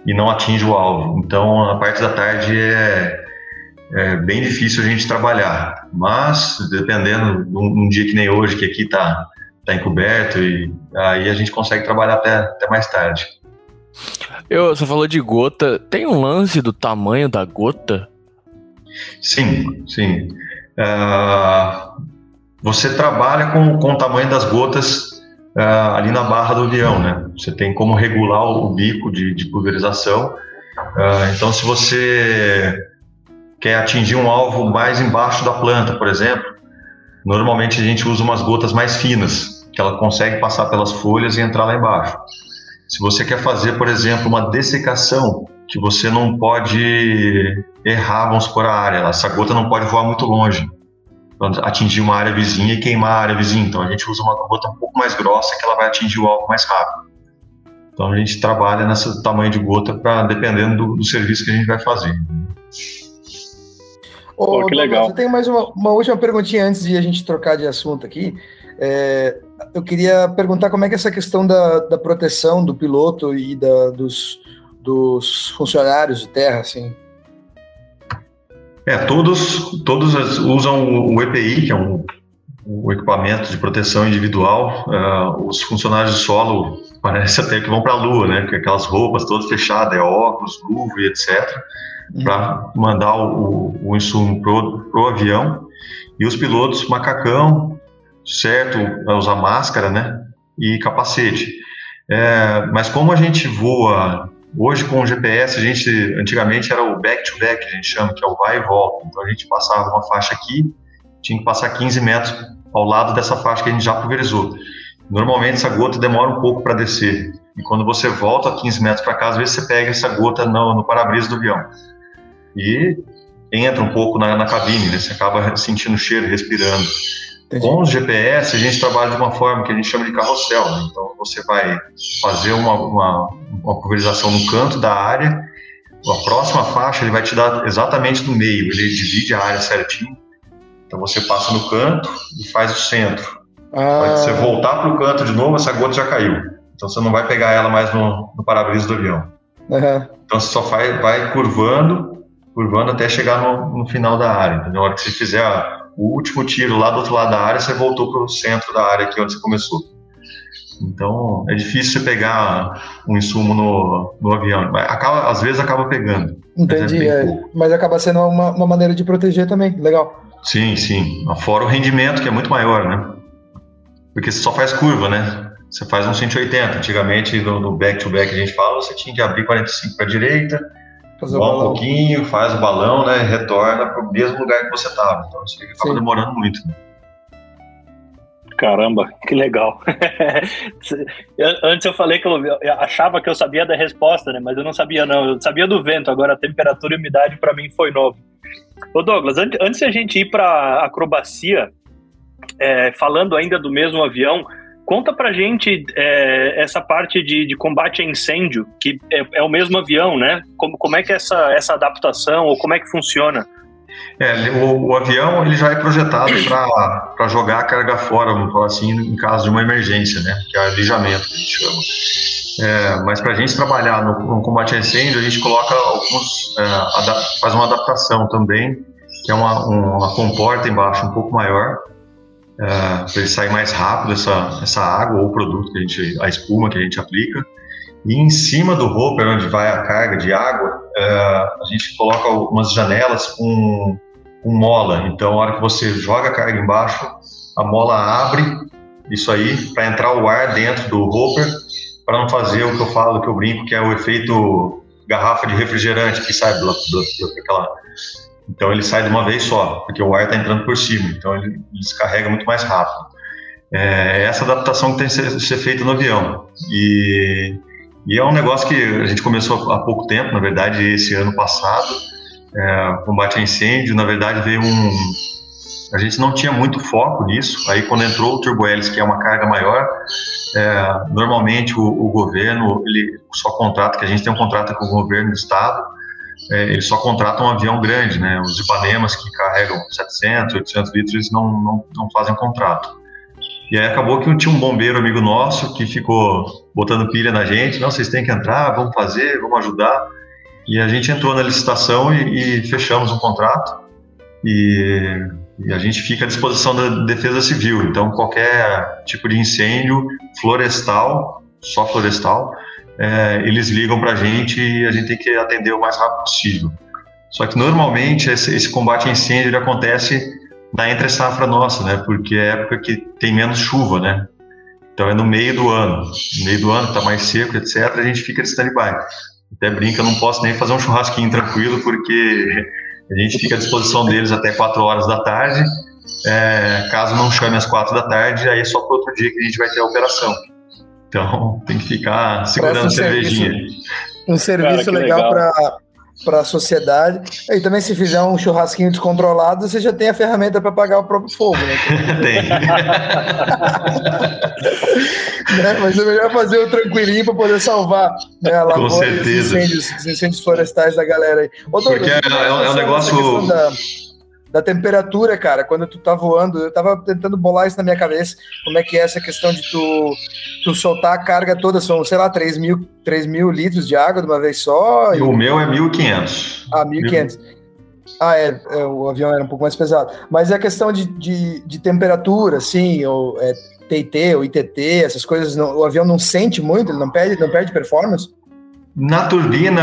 E não atinge o alvo. Então, a parte da tarde é, é bem difícil a gente trabalhar, mas dependendo, num, dia que nem hoje, que aqui está tá encoberto, e aí a gente consegue trabalhar até, até mais tarde. Eu, você falou de gota, tem um lance do tamanho da gota? Sim, sim. Uh, você trabalha com, com o tamanho das gotas uh, ali na barra do avião, né? Você tem como regular o bico de, de pulverização. Uh, então, se você quer atingir um alvo mais embaixo da planta, por exemplo, normalmente a gente usa umas gotas mais finas, que ela consegue passar pelas folhas e entrar lá embaixo. Se você quer fazer, por exemplo, uma dessecação, que você não pode errar, vamos supor, a área, essa gota não pode voar muito longe atingir uma área vizinha e queimar a área vizinha. Então a gente usa uma gota um pouco mais grossa que ela vai atingir o alvo mais rápido. Então a gente trabalha nesse tamanho de gota para dependendo do, do, serviço que a gente vai fazer. Ô, Pô, que legal. Eu tenho mais uma, uma, última perguntinha antes de a gente trocar de assunto aqui. É, eu queria perguntar como é que é essa questão da, da proteção do piloto e da, dos, dos funcionários de terra, assim, é, todos, todos usam o EPI, que é um, um equipamento de proteção individual. Uh, os funcionários de solo [LAUGHS] parece até que vão para a lua, né? Com aquelas roupas todas fechadas, é óculos, luva e etc. Para mandar o, o, insumo pro, pro avião. E os pilotos, macacão, certo? Usar máscara, né? E capacete. É, mas como a gente voa Hoje, com o GPS, a gente, antigamente era o back-to-back, -back, a gente chama, que é o vai e volta. Então, a gente passava uma faixa aqui, tinha que passar 15 metros ao lado dessa faixa que a gente já pulverizou. Normalmente, essa gota demora um pouco para descer. E quando você volta 15 metros para cá, às vezes você pega essa gota no, no para-brisa do avião. E entra um pouco na, na cabine, né? Você acaba sentindo o cheiro, respirando. Entendi. Com os GPS, a gente trabalha de uma forma que a gente chama de carrossel. Né? Então, você vai fazer uma, uma, uma pulverização no canto da área, a próxima faixa ele vai te dar exatamente no meio, ele divide a área certinho. Então, você passa no canto e faz o centro. Ah. você voltar para o canto de novo, essa gota já caiu. Então, você não vai pegar ela mais no, no para-brisa do avião. Uhum. Então, você só vai, vai curvando, curvando até chegar no, no final da área. Então, na hora que você fizer a o último tiro lá do outro lado da área, você voltou para o centro da área aqui onde você começou. Então é difícil você pegar um insumo no, no avião. Acaba, às vezes acaba pegando. Entendi, mas, é, mas acaba sendo uma, uma maneira de proteger também. Legal. Sim, sim. Fora o rendimento, que é muito maior, né? Porque você só faz curva, né? Você faz um 180. Antigamente, no back-to-back -back, a gente fala, você tinha que abrir 45 para a direita, Fazer um pouquinho, faz o balão, né? Retorna para o mesmo lugar que você estava. Então isso acaba demorando muito. Né? Caramba, que legal. [LAUGHS] Antes eu falei que eu achava que eu sabia da resposta, né? Mas eu não sabia, não. Eu sabia do vento, agora a temperatura e umidade para mim foi novo. Ô Douglas, antes de a gente ir para acrobacia, é, falando ainda do mesmo avião, Conta pra gente é, essa parte de, de, combate a incêndio, que é, é, o mesmo avião, né? Como, como é que é essa, essa adaptação, ou como é que funciona? É, o, o avião ele já é projetado para jogar a carga fora, vamos falar assim, em caso de uma emergência, né? Que é o alijamento que a gente chama. É, mas para a gente trabalhar no, no, combate a incêndio, a gente coloca alguns, é, faz uma adaptação também, que é uma, uma comporta embaixo um pouco maior, é, para ele sair mais rápido essa, essa água ou produto que a gente, a espuma que a gente aplica. E em cima do hopper, onde vai a carga de água, é, a gente coloca algumas janelas com, com mola. Então, a hora que você joga a carga embaixo, a mola abre isso aí para entrar o ar dentro do hopper, para não fazer o que eu falo, que eu brinco, que é o efeito garrafa de refrigerante que sai do, do, do, daquela então ele sai de uma vez só, porque o ar está entrando por cima, então ele, ele descarrega muito mais rápido. É essa adaptação que tem que ser, ser feita no avião. E, e, é um negócio que a gente começou há pouco tempo, na verdade, esse ano passado, é, combate a incêndio, na verdade veio um... A gente não tinha muito foco nisso, aí quando entrou o turbo hélice, que é uma carga maior, é, normalmente o, o, governo, ele só contrata, que a gente tem um contrato com o governo do estado, é, eles só contratam um avião grande, né? Os Ipanemas que carregam 700, 800 litros, eles não, não, não fazem contrato. E aí acabou que tinha um bombeiro amigo nosso que ficou botando pilha na gente, não, vocês têm que entrar, vamos fazer, vamos ajudar. E a gente entrou na licitação e, e fechamos um contrato. E, e, a gente fica à disposição da Defesa Civil. Então, qualquer tipo de incêndio florestal, só florestal, é, eles ligam para a gente e a gente tem que atender o mais rápido possível. Só que normalmente esse, esse combate a incêndio ele acontece na entre safra nossa, né? Porque é época que tem menos chuva, né? Então é no meio do ano. No meio do ano está mais seco, etc. A gente fica de stand-by. Até brinca, não posso nem fazer um churrasquinho tranquilo porque a gente fica à disposição deles até 4 horas da tarde. É, caso não chame às 4 da tarde, aí é só para outro dia que a gente vai ter a operação. Então [LAUGHS] tem que ficar segurando a cervejinha. Serviço, um serviço Cara, legal, legal. para para a sociedade. E também, se fizer um churrasquinho descontrolado, você já tem a ferramenta para apagar o próprio fogo, né? [LAUGHS] tem. [LAUGHS] né? Mas é melhor fazer o tranquilinho para poder salvar né, a lavoura Com certeza. Os incêndios, os incêndios florestais da galera aí. Ô, Douglas, Porque é, é, é um negócio da temperatura, cara, quando tu tá voando. Eu tava tentando bolar isso na minha cabeça, como é que é essa questão de tu, tu soltar a carga toda, são, sei lá, 3 mil, 3 mil litros de água de uma vez só. E, o meu é 1.500. Ah, 1.500. Ah, é, é, o avião era um pouco mais pesado. Mas é a questão de, de, de temperatura, assim, ou é, TT ou ITT, essas coisas, não, o avião não sente muito, ele não perde, não perde performance? Na turbina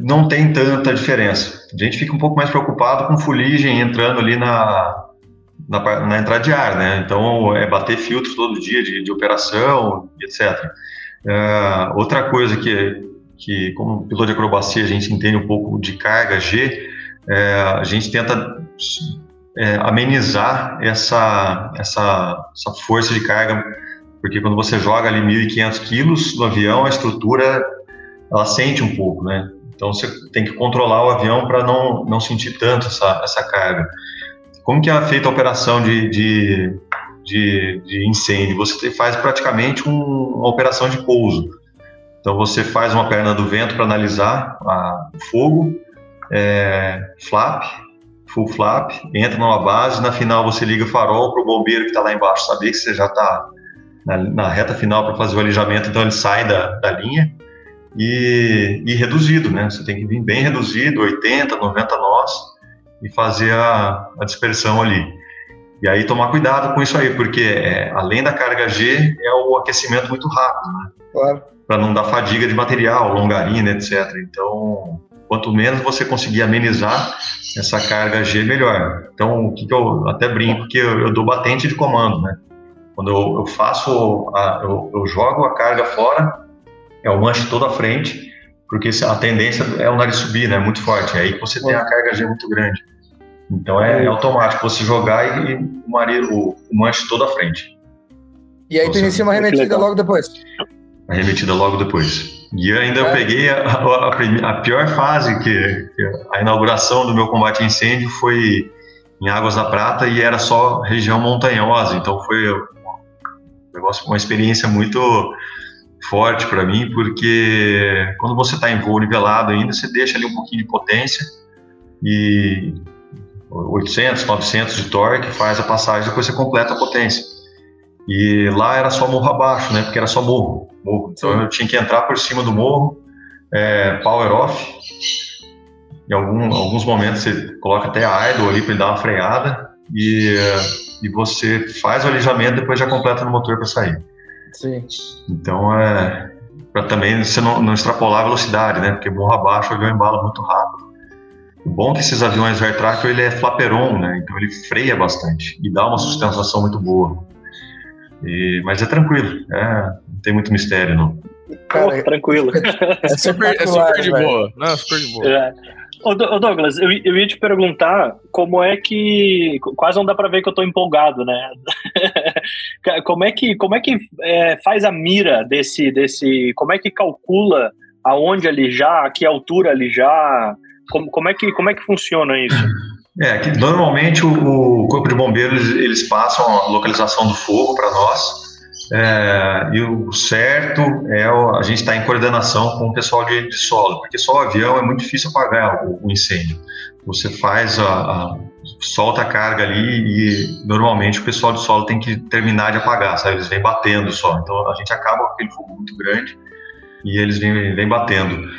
não tem tanta diferença. A gente fica um pouco mais preocupado com fuligem entrando ali na, na, na entrada de ar, né? Então é bater filtro todo dia de, de operação, etc. É, outra coisa que, que, como piloto de acrobacia, a gente entende um pouco de carga G, é, a gente tenta é, amenizar essa, essa, essa força de carga, porque quando você joga ali 1.500 quilos no avião, a estrutura ela sente um pouco, né? Então você tem que controlar o avião para não, não sentir tanto essa, essa carga. Como que é feita a operação de, de, de, de incêndio? Você faz praticamente um, uma operação de pouso. Então você faz uma perna do vento para analisar a, o fogo, é, flap, full flap, entra numa base, na final você liga o farol para o bombeiro que está lá embaixo saber que você já está na, na, reta final para fazer o alijamento, então ele sai da, da linha e, e, reduzido, né? Você tem que vir bem reduzido, 80, 90 nós, e fazer a, a dispersão ali. E aí tomar cuidado com isso aí, porque é, além da carga G, é o aquecimento muito rápido, né? Claro. Para não dar fadiga de material, longarina, etc. Então, quanto menos você conseguir amenizar essa carga G, melhor. Então, o que, que eu até brinco, que eu, eu, dou batente de comando, né? Quando eu, eu faço, a, eu, eu jogo a carga fora, é o manche todo à frente, porque a tendência é o nariz subir, né? Muito forte. Aí você tem a carga G muito grande. Então é, é automático você jogar e, o, marido, o, o manche todo à frente. E aí você, tu inicia uma remetida logo depois. A remetida logo depois. E ainda é. eu peguei a, a, a, pior fase, que, que a inauguração do meu combate a incêndio foi em Águas da Prata e era só região montanhosa. Então foi um negócio, uma experiência muito forte para mim, porque quando você está em voo nivelado ainda, você deixa ali um pouquinho de potência e 800, 900 de torque faz a passagem, depois você completa a potência. E lá era só morro abaixo, né? Porque era só morro. morro. Então eu tinha que entrar por cima do morro, é, power off. Em algum, alguns momentos você coloca até a idle ali para ele dar uma freada e, e você faz o alijamento depois já completa no motor para sair. Sim. Então é para também você não, não, extrapolar a velocidade, né? Porque morro abaixo o avião embala muito rápido. O bom é que esses aviões air tracker ele é flaperon, né? Então ele freia bastante e dá uma sustentação muito boa. E, mas é tranquilo, é, não tem muito mistério não. Cara, oh, tranquilo. [LAUGHS] É super, é super de boa. Não, super de boa. É. Ô, Douglas, eu, eu ia te perguntar como é que. Quase não dá para ver que eu estou empolgado, né? [LAUGHS] como é que, como é que é, faz a mira desse, desse. Como é que calcula aonde alijar, a que altura alijar? Como, como, é, que, como é que funciona isso? É, que normalmente o, o Corpo de Bombeiros eles, eles passam a localização do fogo para nós é, e o certo é a gente estar tá em coordenação com o pessoal de, de, solo, porque só o avião é muito difícil apagar o, o incêndio. Você faz a, a, solta a carga ali e normalmente o pessoal de solo tem que terminar de apagar, sabe? Eles vêm batendo só. Então a gente acaba com aquele fogo muito grande e eles vêm, vêm batendo.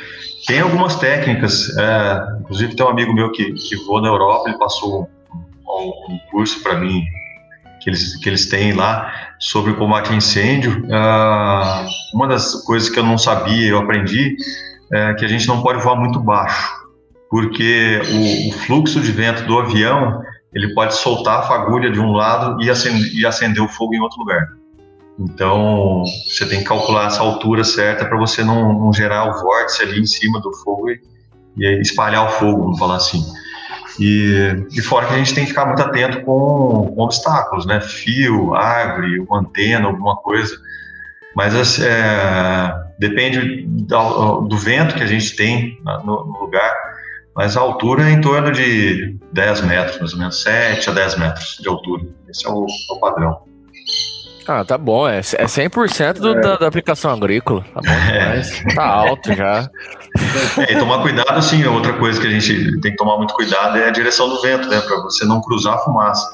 Tem algumas técnicas, é, inclusive tem um amigo meu que, que voa na Europa, ele passou um, um curso para mim que eles, que eles têm lá sobre combate a incêndio. Uh, uma das coisas que eu não sabia, eu aprendi, é que a gente não pode voar muito baixo, porque o, o fluxo de vento do avião ele pode soltar a fagulha de um lado e acender, e acender o fogo em outro lugar. Então, você tem que calcular essa altura certa para você não, não, gerar o vórtice ali em cima do fogo e, e espalhar o fogo, vamos falar assim. E, e fora que a gente tem que ficar muito atento com, com obstáculos, né? Fio, árvore, uma antena, alguma coisa. Mas assim, é, depende do, do, vento que a gente tem no, no, lugar, mas a altura é em torno de 10 metros, mais ou menos, 7 a 10 metros de altura. Esse é o, é o padrão. Ah, tá bom, é, é 100% do, é. Da, da, aplicação agrícola, tá bom [LAUGHS] é. tá alto já. É, e tomar cuidado, assim, outra coisa que a gente tem que tomar muito cuidado é a direção do vento, né, para você não cruzar a fumaça.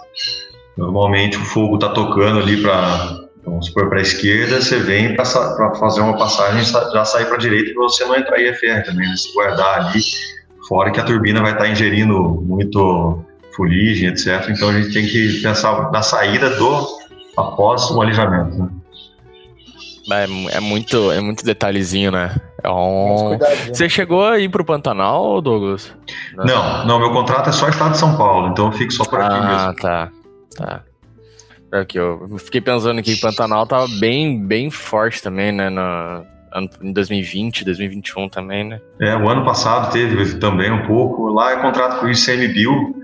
Normalmente o fogo tá tocando ali para vamos supor, para a esquerda, você vem para fazer uma passagem já sair para a direita para você não entrar em IFR também, né? se guardar ali, fora que a turbina vai estar tá ingerindo muito fuligem, etc. Então a gente tem que pensar na saída do após o alijamento. Né? É, é, muito, é muito detalhezinho, né? É um... Você chegou a ir para o Pantanal, Douglas? Não, não, meu contrato é só Estado de São Paulo, então eu fico só por aqui ah, mesmo. Ah, tá. Tá. Aqui, é eu fiquei pensando que Pantanal tava bem, bem forte também, né? No, em 2020, 2021 também, né? É, o ano passado teve também um pouco. Lá é contrato com o ICMBio,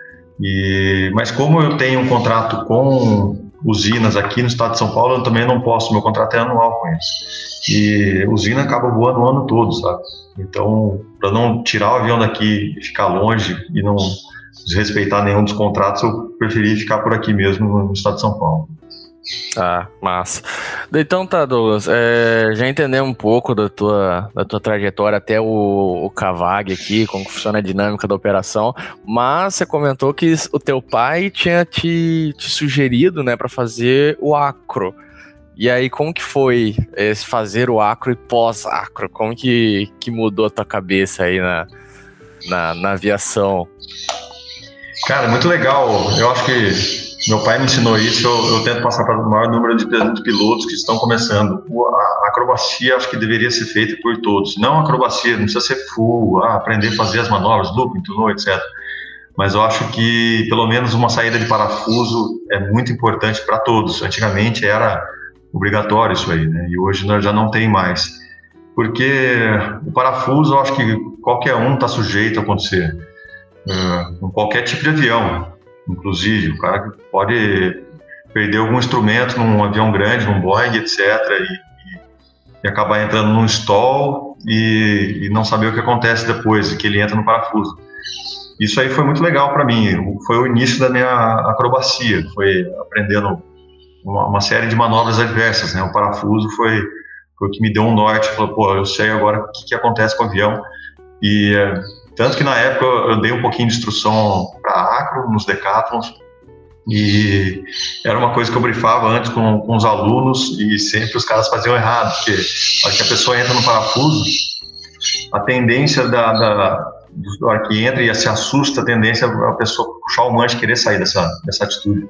e, mas como eu tenho um contrato com usinas aqui no estado de São Paulo, eu também não posso, meu contrato é anual com eles. E usina acaba voando o ano todo, sabe? Então, para não tirar o avião daqui e ficar longe e não desrespeitar nenhum dos contratos, eu preferi ficar por aqui mesmo no estado de São Paulo. Ah, massa. Então tá, Douglas, é, já entender um pouco da tua, da tua trajetória até o, o Cavag aqui, como funciona a dinâmica da operação, mas você comentou que o teu pai tinha te, te sugerido, né, para fazer o acro. E aí, como que foi esse fazer o acro e pós-acro? Como que, que mudou a tua cabeça aí na, na, na aviação? Cara, muito legal. Eu acho que meu pai me ensinou isso, eu, eu tento passar para o maior número de, pilotos que estão começando. A, acrobacia acho que deveria ser feita por todos. Não acrobacia, não precisa ser full, ah, aprender a fazer as manobras, looping, tudo, etc. Mas eu acho que pelo menos uma saída de parafuso é muito importante para todos. Antigamente era obrigatório isso aí, né? E hoje nós já não tem mais. Porque o parafuso, eu acho que qualquer um está sujeito a acontecer. Uh, com qualquer tipo de avião inclusive. O cara pode perder algum instrumento num avião grande, num Boeing, etc., e, e, acabar entrando num stall e, e, não saber o que acontece depois, que ele entra no parafuso. Isso aí foi muito legal para mim. Foi o início da minha acrobacia, foi aprendendo uma, uma, série de manobras adversas. Né? O parafuso foi, foi o que me deu um norte. Falou, pô, eu sei agora o que, que acontece com o avião. E tanto que na época eu dei um pouquinho de instrução para acro nos decathlons e era uma coisa que eu brifava antes com, com os alunos e sempre os caras faziam errado, porque a que a pessoa entra no parafuso, a tendência da, da do hora que entra e se assusta, a tendência é a pessoa puxar o manche e querer sair dessa, dessa atitude.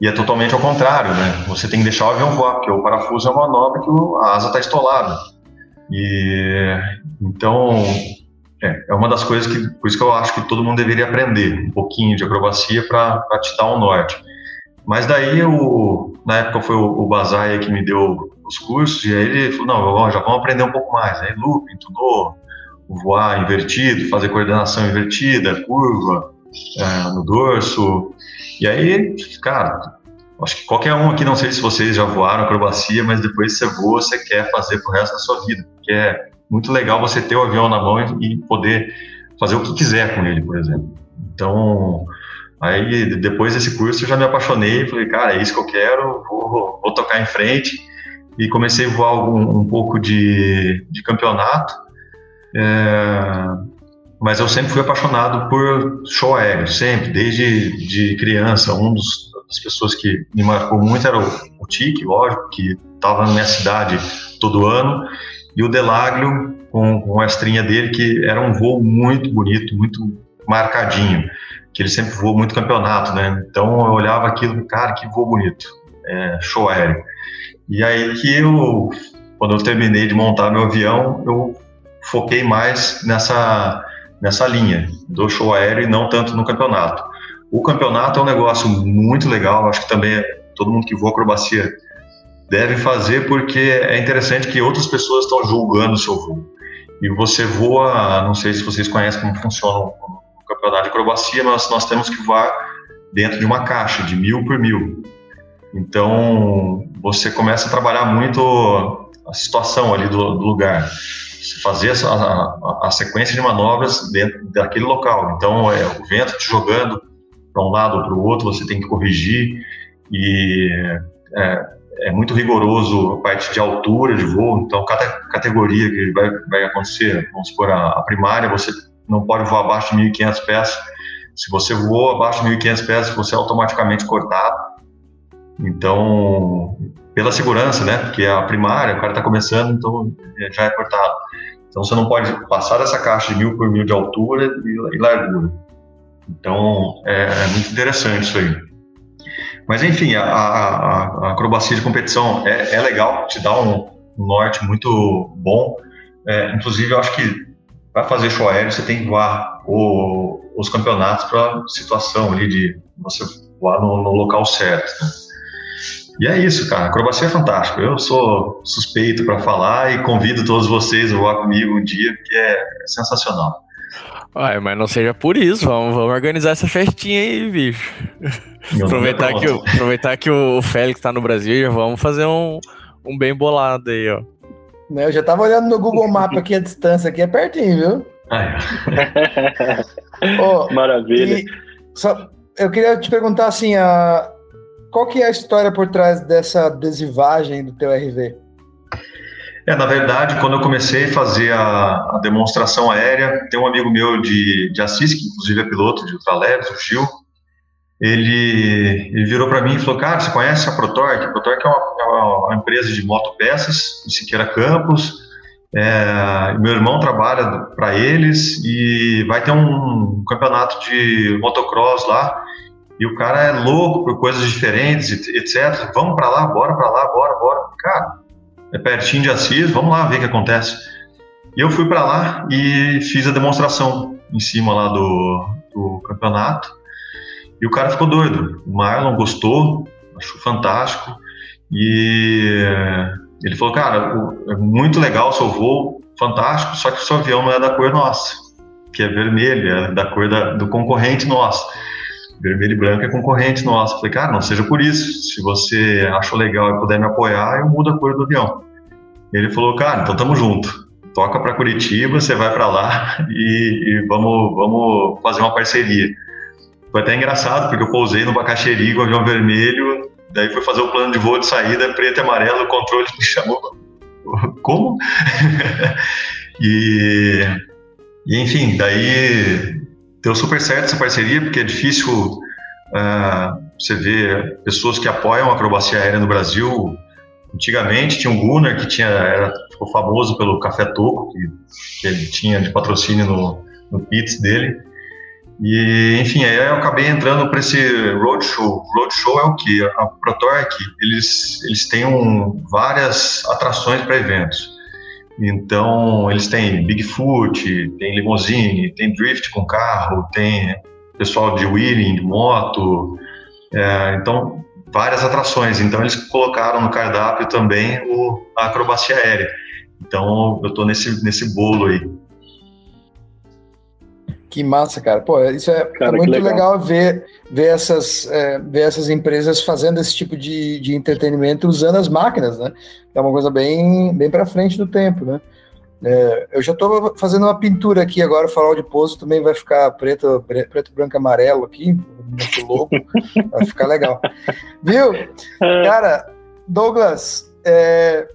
E é totalmente ao contrário, né? Você tem que deixar o avião voar, porque o parafuso é uma manobra que a asa está estolada. E então é, é uma das coisas que, por isso que eu acho que todo mundo deveria aprender um pouquinho de acrobacia para te dar um norte. Mas daí, o, na época foi o, o Bazaia que me deu os cursos, e aí ele falou, não, já vamos aprender um pouco mais. Aí looping, tudo, voar invertido, fazer coordenação invertida, curva é, no dorso. E aí, cara, acho que qualquer um aqui, não sei se vocês já voaram acrobacia, mas depois você voa, você quer fazer pro resto da sua vida, porque é muito legal você ter o avião na mão e poder fazer o que quiser com ele, por exemplo. Então, aí depois desse curso eu já me apaixonei, falei, cara, é isso que eu quero, vou, vou tocar em frente. E comecei a voar um, um pouco de, de campeonato. É, mas eu sempre fui apaixonado por show aéreo, sempre, desde de criança. Um dos das pessoas que me marcou muito era o, o Tique, lógico, que estava na minha cidade todo ano, e o Delaglio com, com a estrinha dele, que era um voo muito bonito, muito marcadinho, que ele sempre voou muito campeonato, né? Então eu olhava aquilo, cara, que voo bonito, é, show aéreo. E aí que eu, quando eu terminei de montar meu avião, eu foquei mais nessa nessa linha do show aéreo e não tanto no campeonato. O campeonato é um negócio muito legal, acho que também todo mundo que voa acrobacia deve fazer, porque é interessante que outras pessoas estão julgando o seu voo. E você voa, não sei se vocês conhecem como funciona o campeonato de acrobacia, mas nós temos que voar dentro de uma caixa de mil por mil. Então, você começa a trabalhar muito a situação ali do, do lugar fazer a, a, a, sequência de manobras dentro daquele local. Então, é o vento te jogando para um lado ou para o outro, você tem que corrigir e é, é, muito rigoroso a parte de altura de voo. Então, cada categoria que vai, vai acontecer, vamos supor, a, a primária, você não pode voar abaixo de 1.500 pés. Se você voou abaixo de 1.500 pés, você é automaticamente cortado. Então, pela segurança, né? Porque é a primária, o cara está começando, então é, já é cortado. Então você não pode passar dessa caixa de mil por mil de altura e, e largura. Então é, é, muito interessante isso aí. Mas enfim, a, a, a acrobacia de competição é, é, legal, te dá um, norte muito bom. É, inclusive, eu acho que para fazer show aéreo você tem que voar o, os campeonatos para situação ali de você voar no, no local certo. Né? E é isso, cara. A acrobacia é fantástico. Eu sou suspeito para falar e convido todos vocês a voar comigo um dia, porque é sensacional. Uai, mas não seja por isso. Vamos, vamos organizar essa festinha aí, bicho. aproveitar, que, o, aproveitar que o Félix tá no Brasil já vamos fazer um, um bem bolado aí, ó. Eu já tava olhando no Google Maps aqui a distância, aqui é pertinho, viu? oh, [LAUGHS] Maravilha. Só, eu queria te perguntar assim, a, qual que é a história por trás dessa adesivagem do teu RV? É, na verdade, quando eu comecei a fazer a, a demonstração aérea, tem um amigo meu de, de Assis, que inclusive é piloto de ultraleves, o Gil, ele, ele virou para mim e falou, cara, você conhece a Protorque? A Protorque é uma, é uma empresa de motopeças em Siqueira Campos, é, meu irmão trabalha para eles e vai ter um campeonato de motocross lá e o cara é louco por coisas diferentes, etc. Vamos para lá, bora para lá, bora, bora. Cara, é pertinho de Assis, vamos lá ver o que acontece. E eu fui para lá e fiz a demonstração em cima lá do, do campeonato. E o cara ficou doido. O Marlon gostou, achou fantástico. E ele falou: Cara, é muito legal o seu voo, fantástico, só que o seu avião não é da cor nossa, que é vermelho, é da cor da, do concorrente nosso vermelho e branco é concorrente nosso. Falei, cara, não seja por isso. Se você achou legal e puder me apoiar, eu mudo a cor do avião. Ele falou, cara, então tamo junto. Toca para Curitiba, você vai para lá [LAUGHS] e, e, vamos, vamos fazer uma parceria. Foi até engraçado, porque eu pousei no Bacaxeri com o avião vermelho, daí foi fazer o plano de voo de saída, preto e amarelo, o controle me chamou. [LAUGHS] Como? [LAUGHS] e, e enfim, daí deu super certo essa parceria, porque é difícil uh, você ver pessoas que apoiam a acrobacia aérea no Brasil. Antigamente tinha um Gunnar que tinha, era, ficou famoso pelo Café Toco, que, que ele tinha de patrocínio no, no pits dele. E, enfim, aí eu acabei entrando para esse roadshow. Roadshow é o que? A ProTorque, eles, eles têm um, várias atrações para eventos. Então, eles têm Bigfoot, tem limousine, tem drift com carro, tem pessoal de wheeling, de moto. É, então, várias atrações. Então, eles colocaram no cardápio também o, a acrobacia aérea. Então, eu estou nesse, nesse bolo aí. Que massa, cara. Pô, isso é, cara, muito legal. legal. ver, ver, essas, é, ver essas empresas fazendo esse tipo de, de entretenimento usando as máquinas, né? É uma coisa bem, bem para frente do tempo, né? É, eu já estou fazendo uma pintura aqui agora, o farol de pouso também vai ficar preto, preto, branco, amarelo aqui, muito louco, vai ficar legal. Viu? Cara, Douglas, é,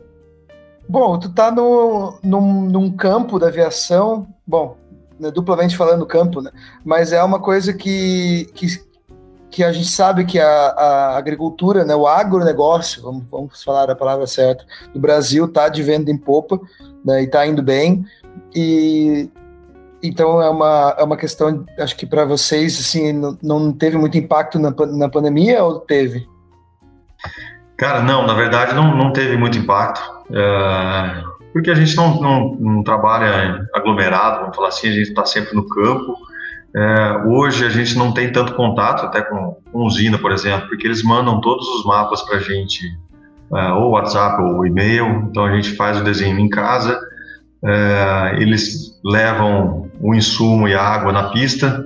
bom, tu tá no, num, num campo da aviação, bom, duplamente falando campo, né? Mas é uma coisa que, que, que a gente sabe que a, a agricultura, né, o agronegócio, vamos, vamos falar a palavra certa, do Brasil está de venda em popa né, e está indo bem. E então é uma, é uma questão, acho que para vocês, assim, não, não teve muito impacto na, na pandemia ou teve? Cara, não, na verdade não, não teve muito impacto. É, porque a gente não, não, não, trabalha aglomerado, vamos falar assim, a gente está sempre no campo. É, hoje a gente não tem tanto contato até com, com usina, por exemplo, porque eles mandam todos os mapas para a gente, é, ou WhatsApp ou e-mail, então a gente faz o desenho em casa, é, eles levam o insumo e a água na pista,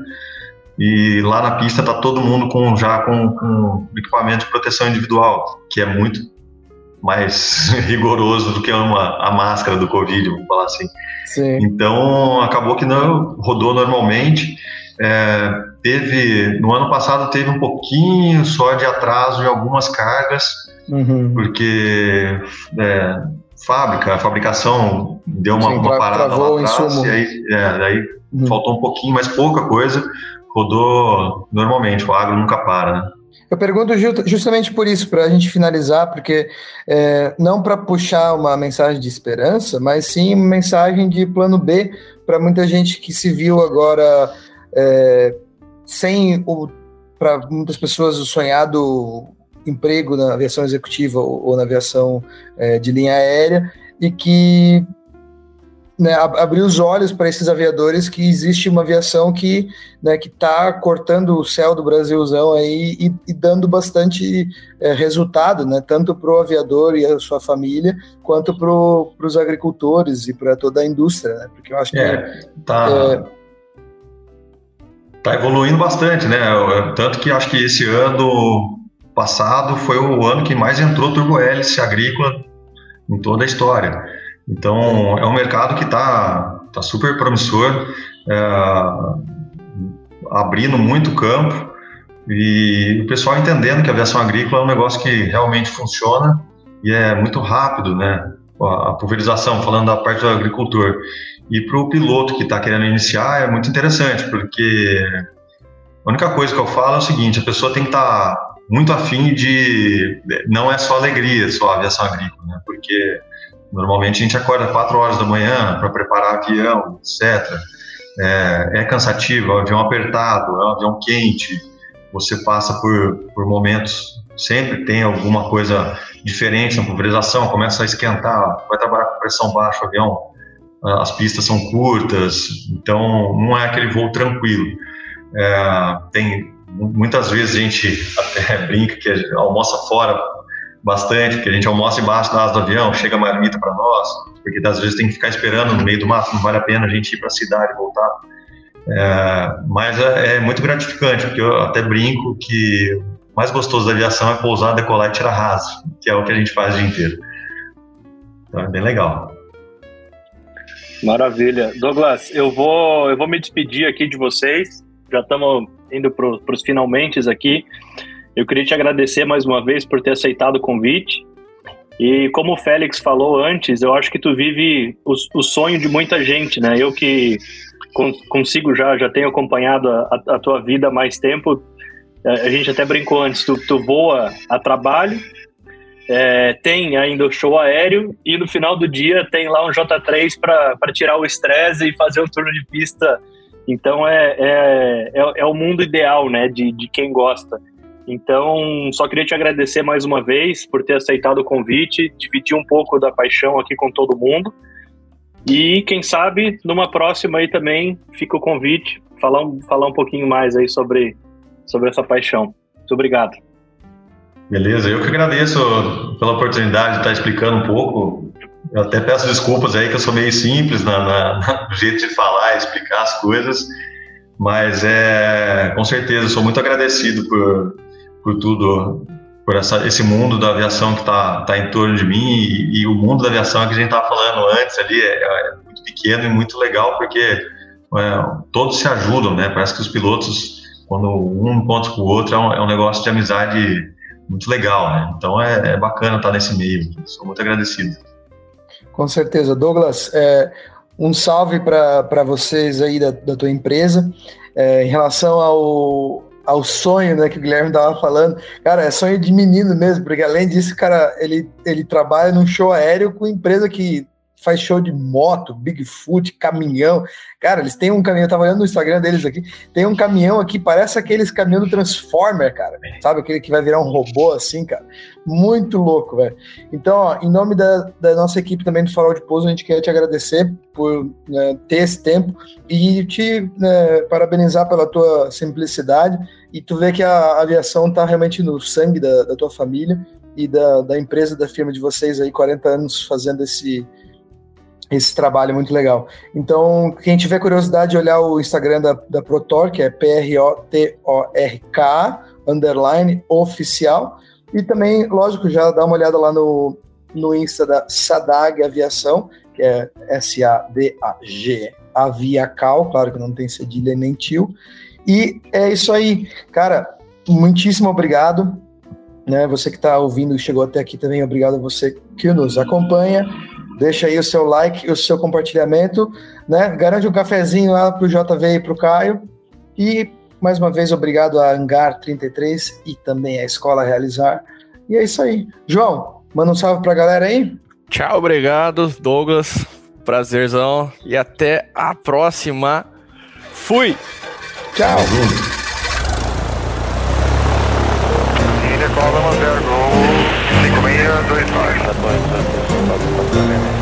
e lá na pista está todo mundo com já com, com equipamento de proteção individual, que é muito mais [LAUGHS] rigoroso do que uma, a máscara do Covid, vamos falar assim. Sim. Então, acabou que não rodou normalmente. É, teve no ano passado teve um pouquinho só de atraso em algumas cargas, uhum. porque é, fábrica, a fabricação deu uma, Sim, uma parada lá atrás, e aí, é, daí uhum. faltou um pouquinho, mas pouca coisa, rodou normalmente, o agro nunca para, né? Eu pergunto justamente por isso, para a gente finalizar, porque é, não para puxar uma mensagem de esperança, mas sim uma mensagem de plano B para muita gente que se viu agora é, sem o para muitas pessoas o sonhado emprego na aviação executiva ou, ou na aviação é, de linha aérea e que né, abrir os olhos para esses aviadores que existe uma aviação que né, que está cortando o céu do Brasilzão aí e, e dando bastante é, resultado, né, tanto para o aviador e a sua família, quanto para os agricultores e para toda a indústria, né, porque eu acho que é, tá, é, tá evoluindo bastante, né, tanto que acho que esse ano passado foi o ano que mais entrou turbo-hélice agrícola em toda a história. Então, é um mercado que está tá super promissor, é, abrindo muito campo e o pessoal entendendo que a aviação agrícola é um negócio que realmente funciona e é muito rápido, né? A pulverização, falando da parte do agricultor. E para o piloto que está querendo iniciar é muito interessante, porque a única coisa que eu falo é o seguinte: a pessoa tem que estar tá muito afim de. Não é só alegria, só a aviação agrícola, né? Porque Normalmente a gente acorda 4 horas da manhã para preparar avião, etc. É, é cansativo, é um avião apertado, é um avião quente, você passa por, por momentos, sempre tem alguma coisa diferente na pulverização, começa a esquentar, vai trabalhar com pressão baixa o avião, as pistas são curtas, então não é aquele voo tranquilo. É, tem muitas vezes a gente [LAUGHS] até brinca que almoça fora bastante, porque a gente almoça embaixo da asa do avião, chega a marmita para nós, porque às vezes tem que ficar esperando no meio do mato, não vale a pena a gente ir para a cidade e voltar. É, mas é, é, muito gratificante, porque eu até brinco que o mais gostoso da aviação é pousar, decolar e tirar raso, que é o que a gente faz o dia inteiro. Então é bem legal. Maravilha. Douglas, eu vou, eu vou me despedir aqui de vocês. Já estamos indo para os finalmente aqui. Eu queria te agradecer mais uma vez por ter aceitado o convite. E como o Félix falou antes, eu acho que tu vive o, o sonho de muita gente, né? Eu que consigo já, já tenho acompanhado a, a, tua vida há mais tempo. É, a gente até brincou antes, tu, tu voa a trabalho, é, tem ainda o show aéreo e no final do dia tem lá um J3 para tirar o estresse e fazer um turno de pista. Então é, é, é, é, o mundo ideal, né, de, de quem gosta. Então, só queria te agradecer mais uma vez por ter aceitado o convite, dividir um pouco da paixão aqui com todo mundo. E quem sabe numa próxima aí também fica o convite, falar um, falar um pouquinho mais aí sobre, sobre essa paixão. Muito obrigado. Beleza, eu que agradeço pela oportunidade de estar explicando um pouco. Eu até peço desculpas aí que eu sou meio simples na, na, no jeito de falar e explicar as coisas, mas é com certeza sou muito agradecido por, por tudo, por essa, esse mundo da aviação que está tá em torno de mim e, e, o mundo da aviação que a gente estava falando antes ali é, é, muito pequeno e muito legal porque é, todos se ajudam, né? Parece que os pilotos, quando um encontra com o outro, é um, é um negócio de amizade muito legal, né? Então é, é bacana estar nesse meio. Sou muito agradecido. Com certeza, Douglas. É, um salve para vocês aí da, da tua empresa. É, em relação ao, ao sonho, né, que o Guilherme estava falando, cara, é sonho de menino mesmo, porque além disso, cara, ele, ele trabalha num show aéreo com empresa que faz show de moto, Bigfoot, caminhão. Cara, eles têm um caminhão, eu tava olhando no Instagram deles aqui, tem um caminhão aqui, parece aqueles caminhão do Transformer, cara. Sabe, aquele que vai virar um robô assim, cara. Muito louco, velho. Então, ó, em nome da, da nossa equipe também do Farol de Pouso, a gente quer te agradecer por né, ter esse tempo e te né, parabenizar pela tua simplicidade e tu vê que a aviação tá realmente no sangue da, da tua família e da, da empresa, da firma de vocês aí, 40 anos fazendo esse, esse trabalho muito legal. Então, quem tiver curiosidade de olhar o Instagram da, da Protor, que é P-R-O-T-O-R-K, underline, oficial, e também, lógico, já dá uma olhada lá no, no Insta da Sadag Aviação, que é S-A-D-A-G, Aviacal, claro que não tem cedilha nem tio. E é isso aí, cara, muitíssimo obrigado. Né, você que está ouvindo e chegou até aqui também, obrigado a você que nos acompanha. Deixa aí o seu like e o seu compartilhamento, né? Garante um cafezinho lá pro JV e pro Caio. E mais uma vez obrigado a Angar 33 e também a Escola Realizar. E é isso aí. João, manda um salve pra galera aí. Tchau, obrigado, Douglas. Prazerzão e até a próxima. Fui. Tchau. Thank you.